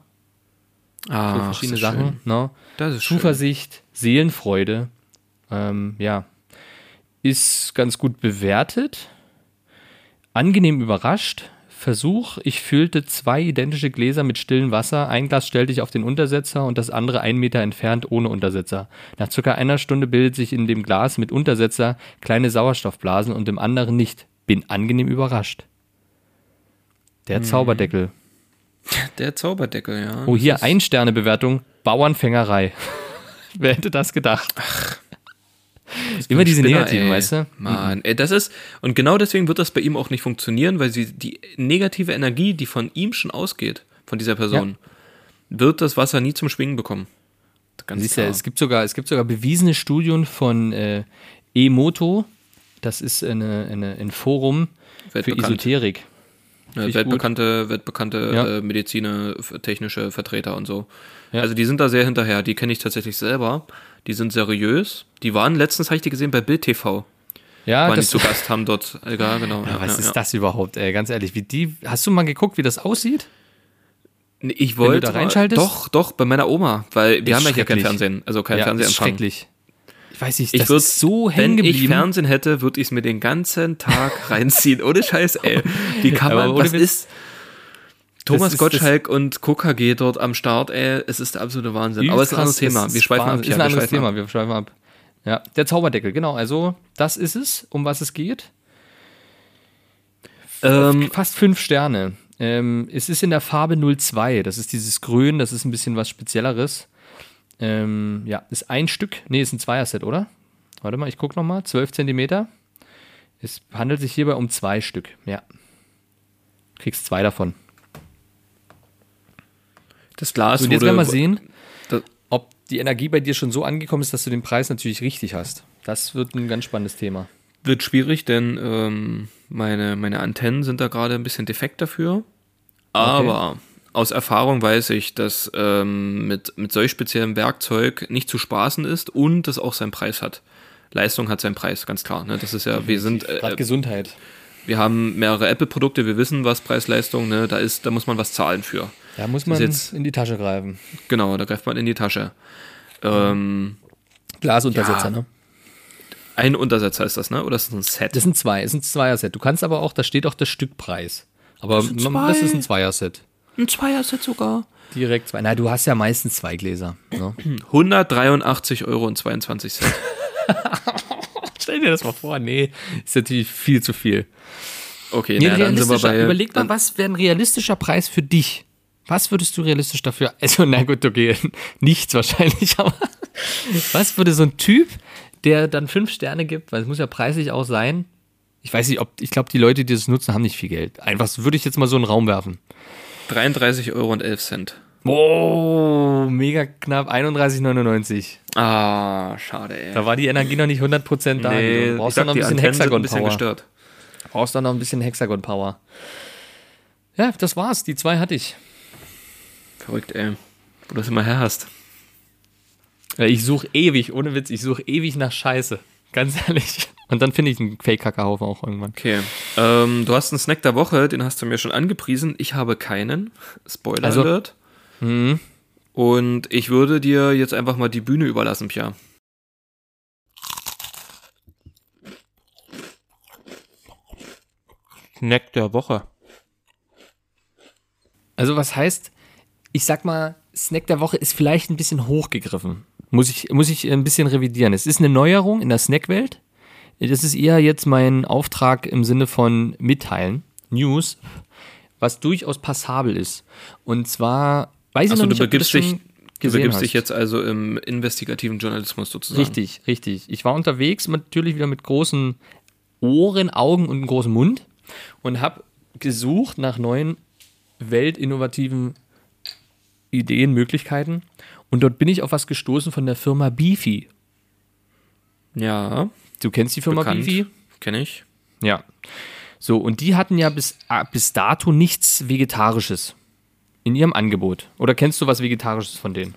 [SPEAKER 3] so
[SPEAKER 4] ah,
[SPEAKER 3] verschiedene
[SPEAKER 4] ist
[SPEAKER 3] Sachen.
[SPEAKER 4] Schön.
[SPEAKER 3] Ne?
[SPEAKER 4] Das ist schön.
[SPEAKER 3] Zuversicht, Seelenfreude. Ähm, ja. Ist ganz gut bewertet. Angenehm überrascht. Versuch, ich füllte zwei identische Gläser mit stillem Wasser. Ein Glas stellte ich auf den Untersetzer und das andere einen Meter entfernt ohne Untersetzer. Nach circa einer Stunde bildet sich in dem Glas mit Untersetzer kleine Sauerstoffblasen und im anderen nicht. Bin angenehm überrascht. Der Zauberdeckel.
[SPEAKER 4] Der Zauberdeckel, ja.
[SPEAKER 3] Oh, hier
[SPEAKER 4] Das ist-
[SPEAKER 3] Ein-Sterne-Bewertung, Bauernfängerei. Wer hätte das gedacht? Immer diese
[SPEAKER 4] Spinner,
[SPEAKER 3] negativen,
[SPEAKER 4] ey.
[SPEAKER 3] weißt du?
[SPEAKER 4] Mann, ey, das ist, und genau deswegen wird das bei ihm auch nicht funktionieren, weil sie die negative Energie, die von ihm schon ausgeht, von dieser Person, wird das Wasser nie zum Schwingen bekommen. Ganz
[SPEAKER 3] Siehst
[SPEAKER 4] klar.
[SPEAKER 3] es gibt sogar, es gibt sogar bewiesene Studien von äh, Emoto. Das ist eine, eine, ein Forum für. Esoterik.
[SPEAKER 4] Ja,
[SPEAKER 3] Finde ich
[SPEAKER 4] weltbekannte, weltbekannte
[SPEAKER 3] Ja.
[SPEAKER 4] äh, Mediziner, technische Vertreter und so.
[SPEAKER 3] Ja.
[SPEAKER 4] Also die sind da sehr hinterher. Die kenne ich tatsächlich selber. Die sind seriös. Die waren letztens, habe ich die gesehen, bei Bild TV.
[SPEAKER 3] Ja,
[SPEAKER 4] waren die
[SPEAKER 3] das,
[SPEAKER 4] zu Gast, haben dort, ja, genau.
[SPEAKER 3] ja, was ist
[SPEAKER 4] ja.
[SPEAKER 3] das überhaupt, ey? Ganz ehrlich, wie die, hast du mal geguckt, wie das aussieht?
[SPEAKER 4] Ich
[SPEAKER 3] Wenn du
[SPEAKER 4] wollte.
[SPEAKER 3] da reinschaltest?
[SPEAKER 4] Doch, doch, bei meiner Oma. Weil wir
[SPEAKER 3] Ist
[SPEAKER 4] haben ja hier kein. Fernsehen. Also kein
[SPEAKER 3] ja,
[SPEAKER 4] Fernsehempfang.
[SPEAKER 3] schrecklich. Ich weiß nicht,
[SPEAKER 4] Ich
[SPEAKER 3] das
[SPEAKER 4] würd,
[SPEAKER 3] ist so
[SPEAKER 4] wenn
[SPEAKER 3] hängen
[SPEAKER 4] ich
[SPEAKER 3] geblieben.
[SPEAKER 4] Fernsehen hätte, würde ich es mir den ganzen Tag reinziehen. Ohne Scheiß, ey. Wie kann
[SPEAKER 3] Aber
[SPEAKER 4] man, was ist Thomas Gottschalk und KKG dort am Start, ey. Es ist der absolute Wahnsinn. Aber es ist ein anderes Thema.
[SPEAKER 3] es
[SPEAKER 4] Wir schweifen ab. Ja,
[SPEAKER 3] Ist ein anderes Thema, wir schweifen ab. Ja, der Zauberdeckel, genau. Also, das ist es, um was es geht.
[SPEAKER 4] Ähm,
[SPEAKER 3] Fast fünf Sterne. Ähm, es ist in der Farbe 02. Das ist dieses Grün, das ist ein bisschen was Spezielleres. Ähm, ja, ist ein Stück. Nee, ist ein Zweierset, oder? Warte mal, ich gucke nochmal. 12 Zentimeter. Es handelt sich hierbei um zwei Stück. Ja. Kriegst zwei davon.
[SPEAKER 4] Das Glas
[SPEAKER 3] Und jetzt
[SPEAKER 4] wurde-
[SPEAKER 3] werden wir sehen,
[SPEAKER 4] das-
[SPEAKER 3] ob die Energie bei dir schon so angekommen ist, dass du den Preis natürlich richtig hast. Das wird ein ganz spannendes Thema.
[SPEAKER 4] Wird schwierig, denn ähm, meine, meine Antennen sind da gerade ein bisschen defekt dafür. Aber aus Erfahrung weiß ich, dass ähm, mit, mit solch speziellem Werkzeug nicht zu spaßen ist und das auch seinen Preis hat. Leistung hat seinen Preis, ganz klar. Ne? Das ist ja, wir sind,
[SPEAKER 3] Gerade
[SPEAKER 4] äh,
[SPEAKER 3] Gesundheit.
[SPEAKER 4] wir haben mehrere Apple-Produkte, wir wissen, was Preis-Leistung, ne? da ist, da muss man was zahlen für.
[SPEAKER 3] Da muss
[SPEAKER 4] Das
[SPEAKER 3] man
[SPEAKER 4] jetzt-
[SPEAKER 3] in die Tasche greifen.
[SPEAKER 4] Genau, da greift man in die Tasche. Ähm,
[SPEAKER 3] Glasuntersetzer,
[SPEAKER 4] Ja.
[SPEAKER 3] ne?
[SPEAKER 4] ein Untersetzer ist das, ne? Oder ist das ein Set?
[SPEAKER 3] Das sind zwei, das ist ein Zweier-Set. Du kannst aber auch, da steht auch der Stückpreis. Aber man-
[SPEAKER 4] zwei.
[SPEAKER 3] das ist ein Zweier-Set.
[SPEAKER 4] ein Zweier-Set sogar.
[SPEAKER 3] Direkt zwei. Na, du hast ja meistens zwei Gläser. Ne?
[SPEAKER 4] 183 Euro und 22 Cent.
[SPEAKER 3] Stell dir das mal vor. Nee, ist natürlich viel zu viel.
[SPEAKER 4] Okay,
[SPEAKER 3] Nee,
[SPEAKER 4] na, dann sind wir bei.
[SPEAKER 3] überleg mal, was wäre ein realistischer Preis für dich? Was würdest du realistisch dafür? Also, na gut, okay, nichts wahrscheinlich, aber was würde so ein Typ, der dann fünf Sterne gibt, weil es muss ja preislich auch sein. Ich weiß nicht, ob, ich glaube, die Leute, die das nutzen, haben nicht viel Geld. Einfach würde ich jetzt mal so in den Raum werfen.
[SPEAKER 4] 33 Euro und 11 Cent.
[SPEAKER 3] Oh, mega knapp, 31,99.
[SPEAKER 4] Ah, schade, ey.
[SPEAKER 3] Da war die Energie noch nicht 100% da.
[SPEAKER 4] nee,
[SPEAKER 3] du brauchst dann noch ein bisschen
[SPEAKER 4] Antennen sind ein
[SPEAKER 3] Hexagon
[SPEAKER 4] bisschen
[SPEAKER 3] Power.
[SPEAKER 4] gestört.
[SPEAKER 3] brauchst dann noch ein bisschen Hexagon Power. Ja, das war's. Die zwei hatte ich.
[SPEAKER 4] Verrückt, ey. Wo du das immer her hast.
[SPEAKER 3] Ja, Ich suche ewig, ohne Witz, ich suche ewig nach Scheiße. Ganz ehrlich. Und dann finde ich einen Fake-Kackerhaufen auch irgendwann.
[SPEAKER 4] Okay. Ähm, du hast einen Snack der Woche, den hast du mir schon angepriesen. Ich habe keinen. Spoiler
[SPEAKER 3] Also-
[SPEAKER 4] Alert. Und ich würde dir jetzt einfach mal die Bühne überlassen, Pia. Snack der Woche.
[SPEAKER 3] Also was heißt, ich sag mal, Snack der Woche ist vielleicht ein bisschen hochgegriffen. Muss ich, muss ich ein bisschen revidieren. Es ist eine Neuerung in der Snackwelt. Das ist eher jetzt mein Auftrag im Sinne von Mitteilen, News, was durchaus passabel ist. Und zwar, weiß ich
[SPEAKER 4] Achso,
[SPEAKER 3] noch
[SPEAKER 4] du
[SPEAKER 3] nicht, ob du das
[SPEAKER 4] begibst, dich,
[SPEAKER 3] schon
[SPEAKER 4] du begibst
[SPEAKER 3] hast.
[SPEAKER 4] dich jetzt also im investigativen Journalismus sozusagen.
[SPEAKER 3] Richtig, richtig. Ich war unterwegs, natürlich wieder mit großen Ohren, Augen und einem großen Mund und habe gesucht nach neuen weltinnovativen Ideen, Möglichkeiten. Und dort bin ich auf was gestoßen von der Firma Beefy.
[SPEAKER 4] Ja,
[SPEAKER 3] Du kennst die Firma
[SPEAKER 4] bekannt.
[SPEAKER 3] Beefy?
[SPEAKER 4] Kenne ich.
[SPEAKER 3] Ja. So, und die hatten ja bis, ah, bis dato nichts Vegetarisches in ihrem Angebot. Oder kennst du was Vegetarisches von denen?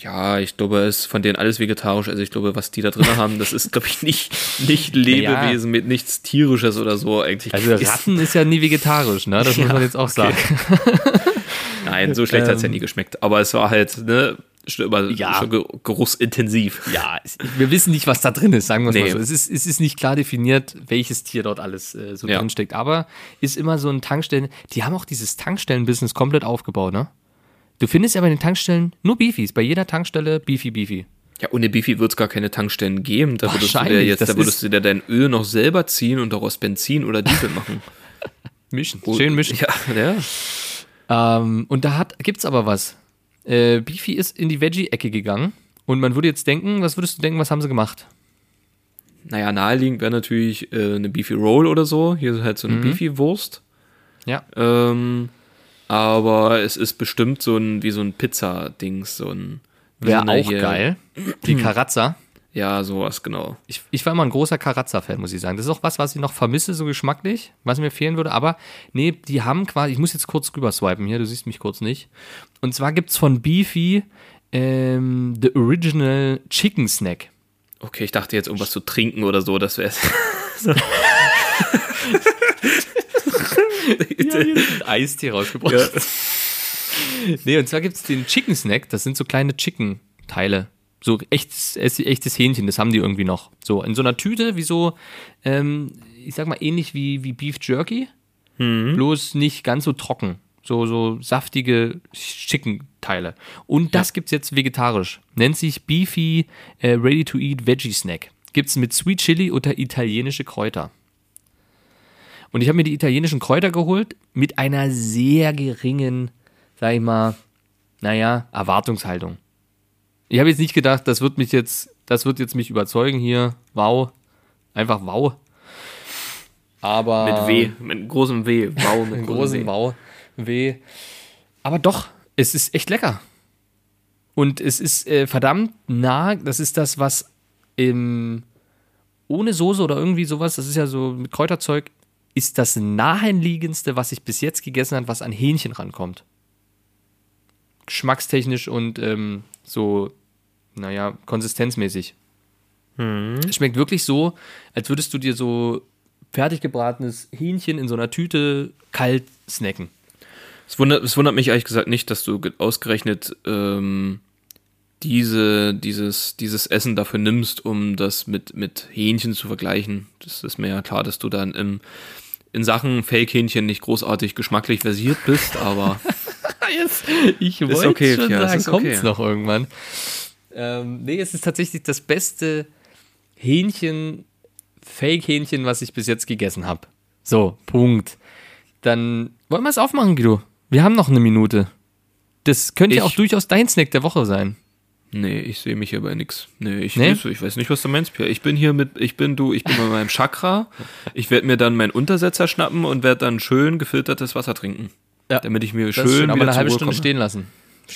[SPEAKER 4] Ja, ich glaube, es ist von denen alles vegetarisch. Also ich glaube, was die da drin haben, das ist, glaube ich, nicht, nicht Lebewesen mit nichts Tierisches oder so eigentlich.
[SPEAKER 3] Also
[SPEAKER 4] Ist-
[SPEAKER 3] Ratten ist ja nie vegetarisch, ne? Das muss
[SPEAKER 4] Ja,
[SPEAKER 3] man jetzt auch
[SPEAKER 4] okay.
[SPEAKER 3] sagen.
[SPEAKER 4] Nein, so schlecht hat's ja nie geschmeckt. Aber es war halt, ne, schon, aber
[SPEAKER 3] Ja.
[SPEAKER 4] geruchsintensiv.
[SPEAKER 3] Ja, es- wir wissen nicht, was da drin ist, sagen wir es
[SPEAKER 4] Nee.
[SPEAKER 3] mal so. Es ist, es ist nicht klar definiert, welches Tier dort alles äh, so
[SPEAKER 4] Ja.
[SPEAKER 3] drin steckt. Aber ist immer so ein Tankstellen. Die haben auch dieses Tankstellen-Business komplett aufgebaut, ne? Du findest ja bei den Tankstellen nur Beefies. Bei jeder Tankstelle Beefy, Beefy.
[SPEAKER 4] Ja, ohne Beefy wird's gar keine Tankstellen geben. Da würdest du dir jetzt, da würdest du dir dein Öl noch selber ziehen und daraus Benzin oder Diesel machen.
[SPEAKER 3] Mischen. Schön mischen.
[SPEAKER 4] Ja, ja.
[SPEAKER 3] Ähm, und da hat, gibt's aber was. Äh, Beefy ist in die Veggie-Ecke gegangen. Und man würde jetzt denken, was würdest du denken, was haben sie gemacht?
[SPEAKER 4] Naja, naheliegend wäre natürlich äh, eine Beefy Roll oder so. Hier ist halt so eine
[SPEAKER 3] Mhm.
[SPEAKER 4] Beefy Wurst.
[SPEAKER 3] Ja.
[SPEAKER 4] Ähm, aber es ist bestimmt so ein, wie so ein Pizza-Dings, so ein.
[SPEAKER 3] Wäre auch
[SPEAKER 4] hier-
[SPEAKER 3] geil. Die Karazza.
[SPEAKER 4] Ja, sowas, genau.
[SPEAKER 3] Ich, ich war immer ein großer Karazza-Fan, muss ich sagen. Das ist auch was, was ich noch vermisse, so geschmacklich, was mir fehlen würde. Aber nee, die haben quasi, ich muss jetzt kurz rüber swipen hier, du siehst mich kurz nicht. Und zwar gibt's von Beefy ähm, The Original Chicken Snack.
[SPEAKER 4] Okay, ich dachte jetzt irgendwas zu trinken oder so, das wäre
[SPEAKER 3] Ja, ist ein Eistee rausgebracht. Nee, und zwar gibt's den Chicken Snack, das sind so kleine Chicken-Teile. So echtes, echtes Hähnchen, das haben die irgendwie noch. So in so einer Tüte, wie so, ähm, ich sag mal, ähnlich wie, wie Beef Jerky, bloß nicht ganz so trocken. So, so saftige Chicken-Teile. Und das gibt's jetzt vegetarisch. Nennt sich Beefy äh, Ready-to-Eat Veggie Snack. Gibt's mit Sweet Chili oder italienische Kräuter. Und ich habe mir die italienischen Kräuter geholt mit einer sehr geringen, sag ich mal, naja, Erwartungshaltung. Ich habe jetzt nicht gedacht, das wird mich jetzt, das wird jetzt mich überzeugen hier. Wow. Einfach wow. Aber.
[SPEAKER 4] mit W, mit großem W. Wow, mit großem W.
[SPEAKER 3] Wow. Weh. Aber doch, es ist echt lecker. Und es ist äh, verdammt nah. Das ist das, was im, ohne Soße oder irgendwie sowas, das ist ja so mit Kräuterzeug, ist das naheliegendste, was ich bis jetzt gegessen habe, was an Hähnchen rankommt. Geschmackstechnisch und ähm, so, naja, konsistenzmäßig. Es schmeckt wirklich so, als würdest du dir so fertig gebratenes Hähnchen in so einer Tüte kalt snacken.
[SPEAKER 4] Es wundert, es wundert mich ehrlich gesagt nicht, dass du ge- ausgerechnet ähm, diese, dieses, dieses Essen dafür nimmst, um das mit, mit Hähnchen zu vergleichen. Das ist mir ja klar, dass du dann im, in Sachen Fake-Hähnchen nicht großartig geschmacklich versiert bist, aber
[SPEAKER 3] Jetzt, ich wollte
[SPEAKER 4] okay,
[SPEAKER 3] schon
[SPEAKER 4] es
[SPEAKER 3] sagen, kommt's
[SPEAKER 4] okay.
[SPEAKER 3] noch irgendwann. Ähm, nee, es ist tatsächlich das beste Hähnchen, Fake-Hähnchen, was ich bis jetzt gegessen habe. So, Punkt. Dann wollen wir es aufmachen, Guido. Wir haben noch eine Minute. Das könnte ja
[SPEAKER 4] Ich-
[SPEAKER 3] auch durchaus dein Snack der Woche sein.
[SPEAKER 4] nee, ich sehe mich hier bei nix. Nee, ich,
[SPEAKER 3] Nee?
[SPEAKER 4] Weiß, ich weiß nicht, was du meinst, Pierre. Ich bin hier mit, ich bin du, ich bin bei meinem Chakra. Ich werde mir dann meinen Untersetzer schnappen und werde dann schön gefiltertes Wasser trinken.
[SPEAKER 3] Ja,
[SPEAKER 4] Damit ich mir schön
[SPEAKER 3] schön, aber eine halbe Stunde
[SPEAKER 4] komme.
[SPEAKER 3] stehen lassen.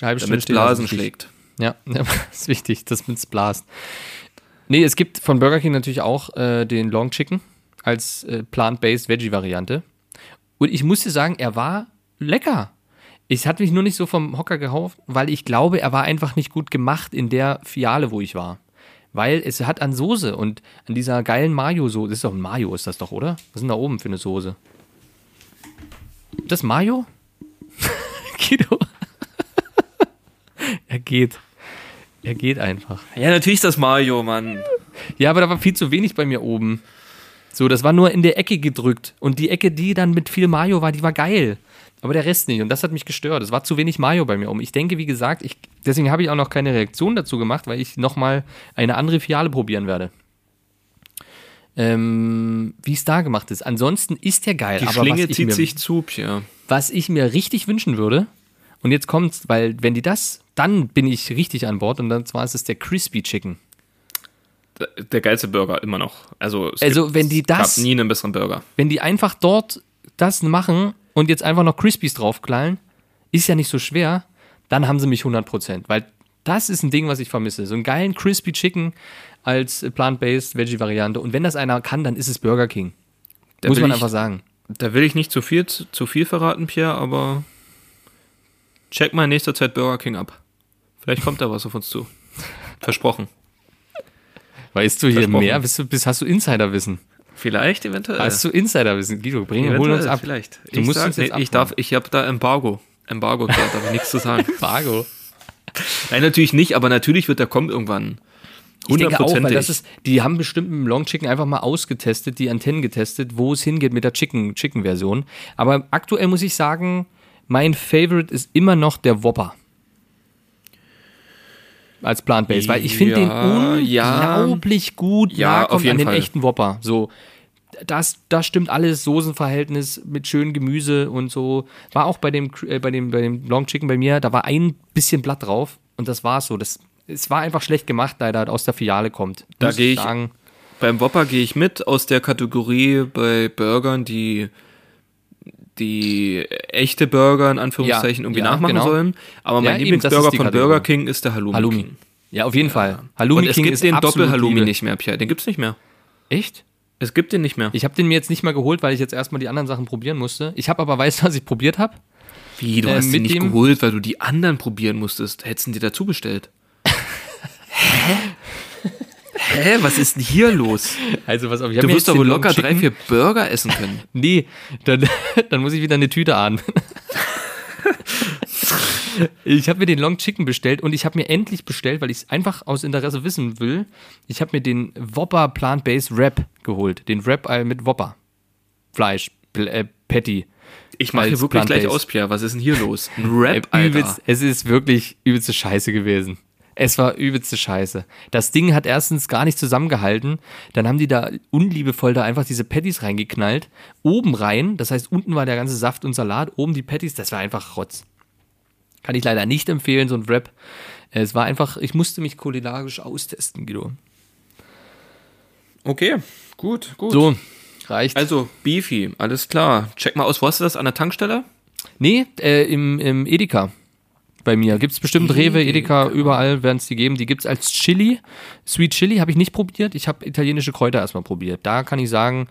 [SPEAKER 3] Eine halbe Stunde
[SPEAKER 4] Damit Blasen schlägt.
[SPEAKER 3] Ja, ja, ist wichtig, dass man es blast. Nee, es gibt von Burger King natürlich auch äh, den Long Chicken als äh, plant-based Veggie-Variante. Und ich muss dir sagen, er war lecker. Ich hatte mich nur nicht so vom Hocker gehauft, weil ich glaube, er war einfach nicht gut gemacht in der Fiale, wo ich war. Weil es hat an Soße und an dieser geilen Mayo-Soße. Das ist doch ein Mayo, ist das doch, oder? Was ist denn da oben für eine Soße? Das Mayo? Guido. Er geht. Er geht einfach.
[SPEAKER 4] Ja, natürlich ist das Mario, Mann.
[SPEAKER 3] Ja, aber da war viel zu wenig bei mir oben. So, das war nur in der Ecke gedrückt. Und die Ecke, die dann mit viel Mayo war, die war geil. Aber der Rest nicht. Und das hat mich gestört. Es war zu wenig Mayo bei mir oben. Ich denke, wie gesagt, ich, deswegen habe ich auch noch keine Reaktion dazu gemacht, weil ich nochmal eine andere Fiale probieren werde. Ähm, wie es da gemacht ist. Ansonsten ist der geil.
[SPEAKER 4] Die
[SPEAKER 3] aber
[SPEAKER 4] Schlinge zieht
[SPEAKER 3] mir,
[SPEAKER 4] sich zu, Pierre.
[SPEAKER 3] was ich mir richtig wünschen würde, und jetzt kommt's, weil wenn die das, dann bin ich richtig an Bord und dann zwar ist es der Crispy Chicken.
[SPEAKER 4] Der, der geilste Burger, immer noch. Also, es
[SPEAKER 3] Also,
[SPEAKER 4] gibt,
[SPEAKER 3] wenn die das-
[SPEAKER 4] nie einen besseren Burger.
[SPEAKER 3] wenn die einfach dort das machen und jetzt einfach noch Crispies draufknallen, ist ja nicht so schwer, dann haben sie mich 100%. Weil das ist ein Ding, was ich vermisse. So einen geilen Crispy Chicken als Plant-Based Veggie-Variante. Und wenn das einer kann, dann ist es Burger King.
[SPEAKER 4] Da
[SPEAKER 3] Muss man
[SPEAKER 4] ich-
[SPEAKER 3] einfach sagen.
[SPEAKER 4] Da will ich nicht zu viel, zu viel verraten, Pierre, aber check mal in nächster Zeit Burger King ab. Vielleicht kommt da was auf uns zu. Versprochen.
[SPEAKER 3] Weißt du hier mehr? Bist du, bist, hast du Insiderwissen?
[SPEAKER 4] Vielleicht, eventuell.
[SPEAKER 3] Hast du Insiderwissen? Guido, bring, hol
[SPEAKER 4] eventuell,
[SPEAKER 3] uns ab.
[SPEAKER 4] Vielleicht.
[SPEAKER 3] Du
[SPEAKER 4] ich
[SPEAKER 3] musst
[SPEAKER 4] sag,
[SPEAKER 3] uns jetzt
[SPEAKER 4] nee, ich darf, ich habe da Embargo. Embargo, Pierre, darf ich nichts zu sagen.
[SPEAKER 3] Fargo.
[SPEAKER 4] Nein, natürlich nicht, aber natürlich wird der kommen irgendwann.
[SPEAKER 3] Ich denke auch, weil das ist, die haben bestimmt mit dem Long Chicken einfach mal ausgetestet, die Antennen getestet, wo es hingeht mit der Chicken, Chicken. Aber aktuell muss ich sagen, mein Favorite ist immer noch der Whopper. Als Plant-Based, weil ich finde
[SPEAKER 4] Ja,
[SPEAKER 3] den
[SPEAKER 4] ja.
[SPEAKER 3] unglaublich gut
[SPEAKER 4] Ja, auf jeden
[SPEAKER 3] an den
[SPEAKER 4] Fall.
[SPEAKER 3] echten Whopper. So, das, das stimmt alles, Soßenverhältnis mit schönem Gemüse und so. War auch bei dem, äh, bei dem, bei dem Long Chicken bei mir, da war ein bisschen Blatt drauf und das war's so. Das, es war einfach schlecht gemacht, da er aus der Filiale kommt.
[SPEAKER 4] Da gehe ich-
[SPEAKER 3] sagen.
[SPEAKER 4] Beim Whopper gehe ich mit aus der Kategorie bei Burgern, die die echte Burger in Anführungszeichen
[SPEAKER 3] Ja,
[SPEAKER 4] irgendwie
[SPEAKER 3] ja,
[SPEAKER 4] nachmachen
[SPEAKER 3] genau.
[SPEAKER 4] sollen. Aber
[SPEAKER 3] Ja,
[SPEAKER 4] mein
[SPEAKER 3] das
[SPEAKER 4] Lieblingsburger von
[SPEAKER 3] Kategorie.
[SPEAKER 4] Burger King ist der Halloumi.
[SPEAKER 3] Halloumi.
[SPEAKER 4] King.
[SPEAKER 3] Ja, auf jeden Fall. Halloumi
[SPEAKER 4] Und es
[SPEAKER 3] King
[SPEAKER 4] gibt
[SPEAKER 3] ist
[SPEAKER 4] den Doppel-Halloumi nicht mehr, Pierre. Den gibt's nicht mehr.
[SPEAKER 3] Echt?
[SPEAKER 4] Es gibt den nicht mehr.
[SPEAKER 3] Ich habe den mir jetzt nicht mal geholt, weil ich jetzt erstmal die anderen Sachen probieren musste. Ich habe aber weißt du, was ich probiert habe?
[SPEAKER 4] Wie, du
[SPEAKER 3] Äh,
[SPEAKER 4] hast den nicht geholt, weil du die anderen probieren musstest. Hättest du dir dazu bestellt. Hä? Hä? Was ist denn hier los?
[SPEAKER 3] Also was auf, ich
[SPEAKER 4] Du wirst doch wohl locker drei,
[SPEAKER 3] Chicken-
[SPEAKER 4] vier Burger essen können.
[SPEAKER 3] Nee, dann, dann muss ich wieder eine Tüte an. Ich habe mir den Long Chicken bestellt und ich habe mir endlich bestellt, weil ich es einfach aus Interesse wissen will. Ich habe mir den Whopper Plant-Based Wrap geholt. Den Wrap mit Whopper. Fleisch, äh, Patty.
[SPEAKER 4] Ich mache hier wirklich gleich aus, Pierre. Was ist denn hier los? Ein Rap,
[SPEAKER 3] Äh,
[SPEAKER 4] Alter.
[SPEAKER 3] übelst, es ist wirklich übelste Scheiße gewesen. Es war übelste Scheiße. Das Ding hat erstens gar nicht zusammengehalten. Dann haben die da unliebevoll da einfach diese Patties reingeknallt. Oben rein, das heißt, unten war der ganze Saft und Salat, oben die Patties, das war einfach Rotz. Kann ich leider nicht empfehlen, so ein Wrap. Es war einfach, ich musste mich kulinarisch austesten, Guido.
[SPEAKER 4] Okay, gut, gut.
[SPEAKER 3] So, reicht.
[SPEAKER 4] Also, Beefy, alles klar. Check mal aus, wo hast du das? An der Tankstelle?
[SPEAKER 3] Nee, äh, im, im Edeka. Bei mir. Gibt's bestimmt Rewe, Edeka, überall werden es die geben. Die gibt's als Chili. Sweet Chili habe ich nicht probiert. Ich habe italienische Kräuter erstmal probiert. Da kann ich sagen,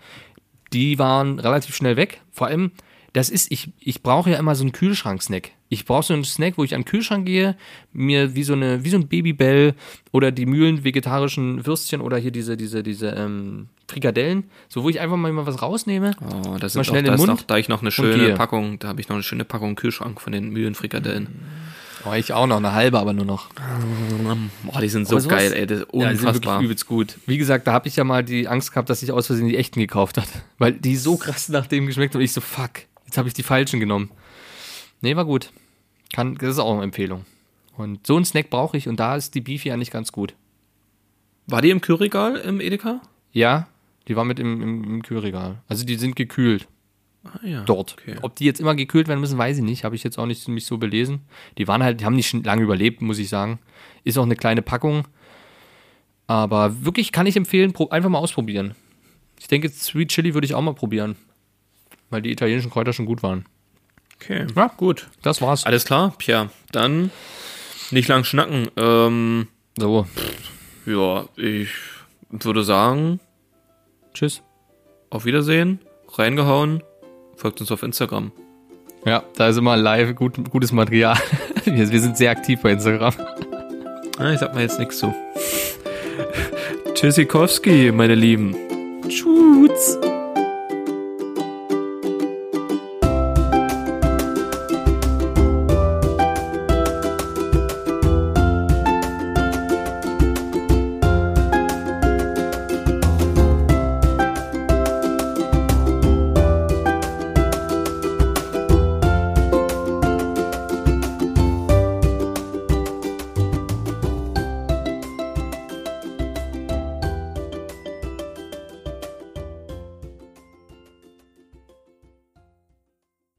[SPEAKER 3] die waren relativ schnell weg. Vor allem, das ist, ich, ich brauche ja immer so einen Kühlschrank-Snack. Ich brauche so einen Snack, wo ich an den Kühlschrank gehe, mir wie so eine, wie so ein Babybell oder die Mühlen vegetarischen Würstchen oder hier diese, diese, diese ähm, Frikadellen, so wo ich einfach mal mal was rausnehme.
[SPEAKER 4] Oh, das
[SPEAKER 3] Mal
[SPEAKER 4] ist
[SPEAKER 3] schnell
[SPEAKER 4] auch,
[SPEAKER 3] in den Mund
[SPEAKER 4] noch, da ich noch eine schöne Packung, da habe ich noch eine schöne Packung Kühlschrank von den Mühlenfrikadellen.
[SPEAKER 3] Oh, ich auch noch, eine halbe, aber nur noch.
[SPEAKER 4] Boah, die sind so
[SPEAKER 3] sowas-
[SPEAKER 4] geil, ey, das ist
[SPEAKER 3] Ja, die sind
[SPEAKER 4] unfassbar.
[SPEAKER 3] wirklich übelst gut. Wie gesagt, da habe ich ja mal die Angst gehabt, dass ich aus Versehen die echten gekauft hat. Weil die so krass nach dem geschmeckt haben. Und ich so, fuck, jetzt habe ich die falschen genommen. Nee, war gut. Kann, das ist auch eine Empfehlung. Und so einen Snack brauche ich und da ist die Beefy eigentlich ganz gut.
[SPEAKER 4] War die im Kühlregal im Edeka?
[SPEAKER 3] Ja, die war mit im, im, im Kühlregal. Also die sind gekühlt
[SPEAKER 4] Ah, ja.
[SPEAKER 3] dort.
[SPEAKER 4] Okay.
[SPEAKER 3] Ob die jetzt immer gekühlt werden müssen, weiß ich nicht. Habe ich jetzt auch nicht mich so belesen. Die waren halt, die haben nicht schon lange überlebt, muss ich sagen. Ist auch eine kleine Packung. Aber wirklich kann ich empfehlen, einfach mal ausprobieren. Ich denke, Sweet Chili würde ich auch mal probieren. Weil die italienischen Kräuter schon gut waren.
[SPEAKER 4] Okay,
[SPEAKER 3] Ja.
[SPEAKER 4] gut.
[SPEAKER 3] Das war's.
[SPEAKER 4] Alles klar, Pierre. Dann nicht lang schnacken. Ähm,
[SPEAKER 3] So,
[SPEAKER 4] ja, ich würde sagen,
[SPEAKER 3] tschüss.
[SPEAKER 4] auf Wiedersehen, reingehauen, folgt uns auf Instagram.
[SPEAKER 3] Ja, da ist immer live gut, gutes Material. Wir, wir sind sehr aktiv bei Instagram.
[SPEAKER 4] Ah, ich sag mal jetzt nichts zu. Tschüssikowski, meine Lieben.
[SPEAKER 3] Tschüss.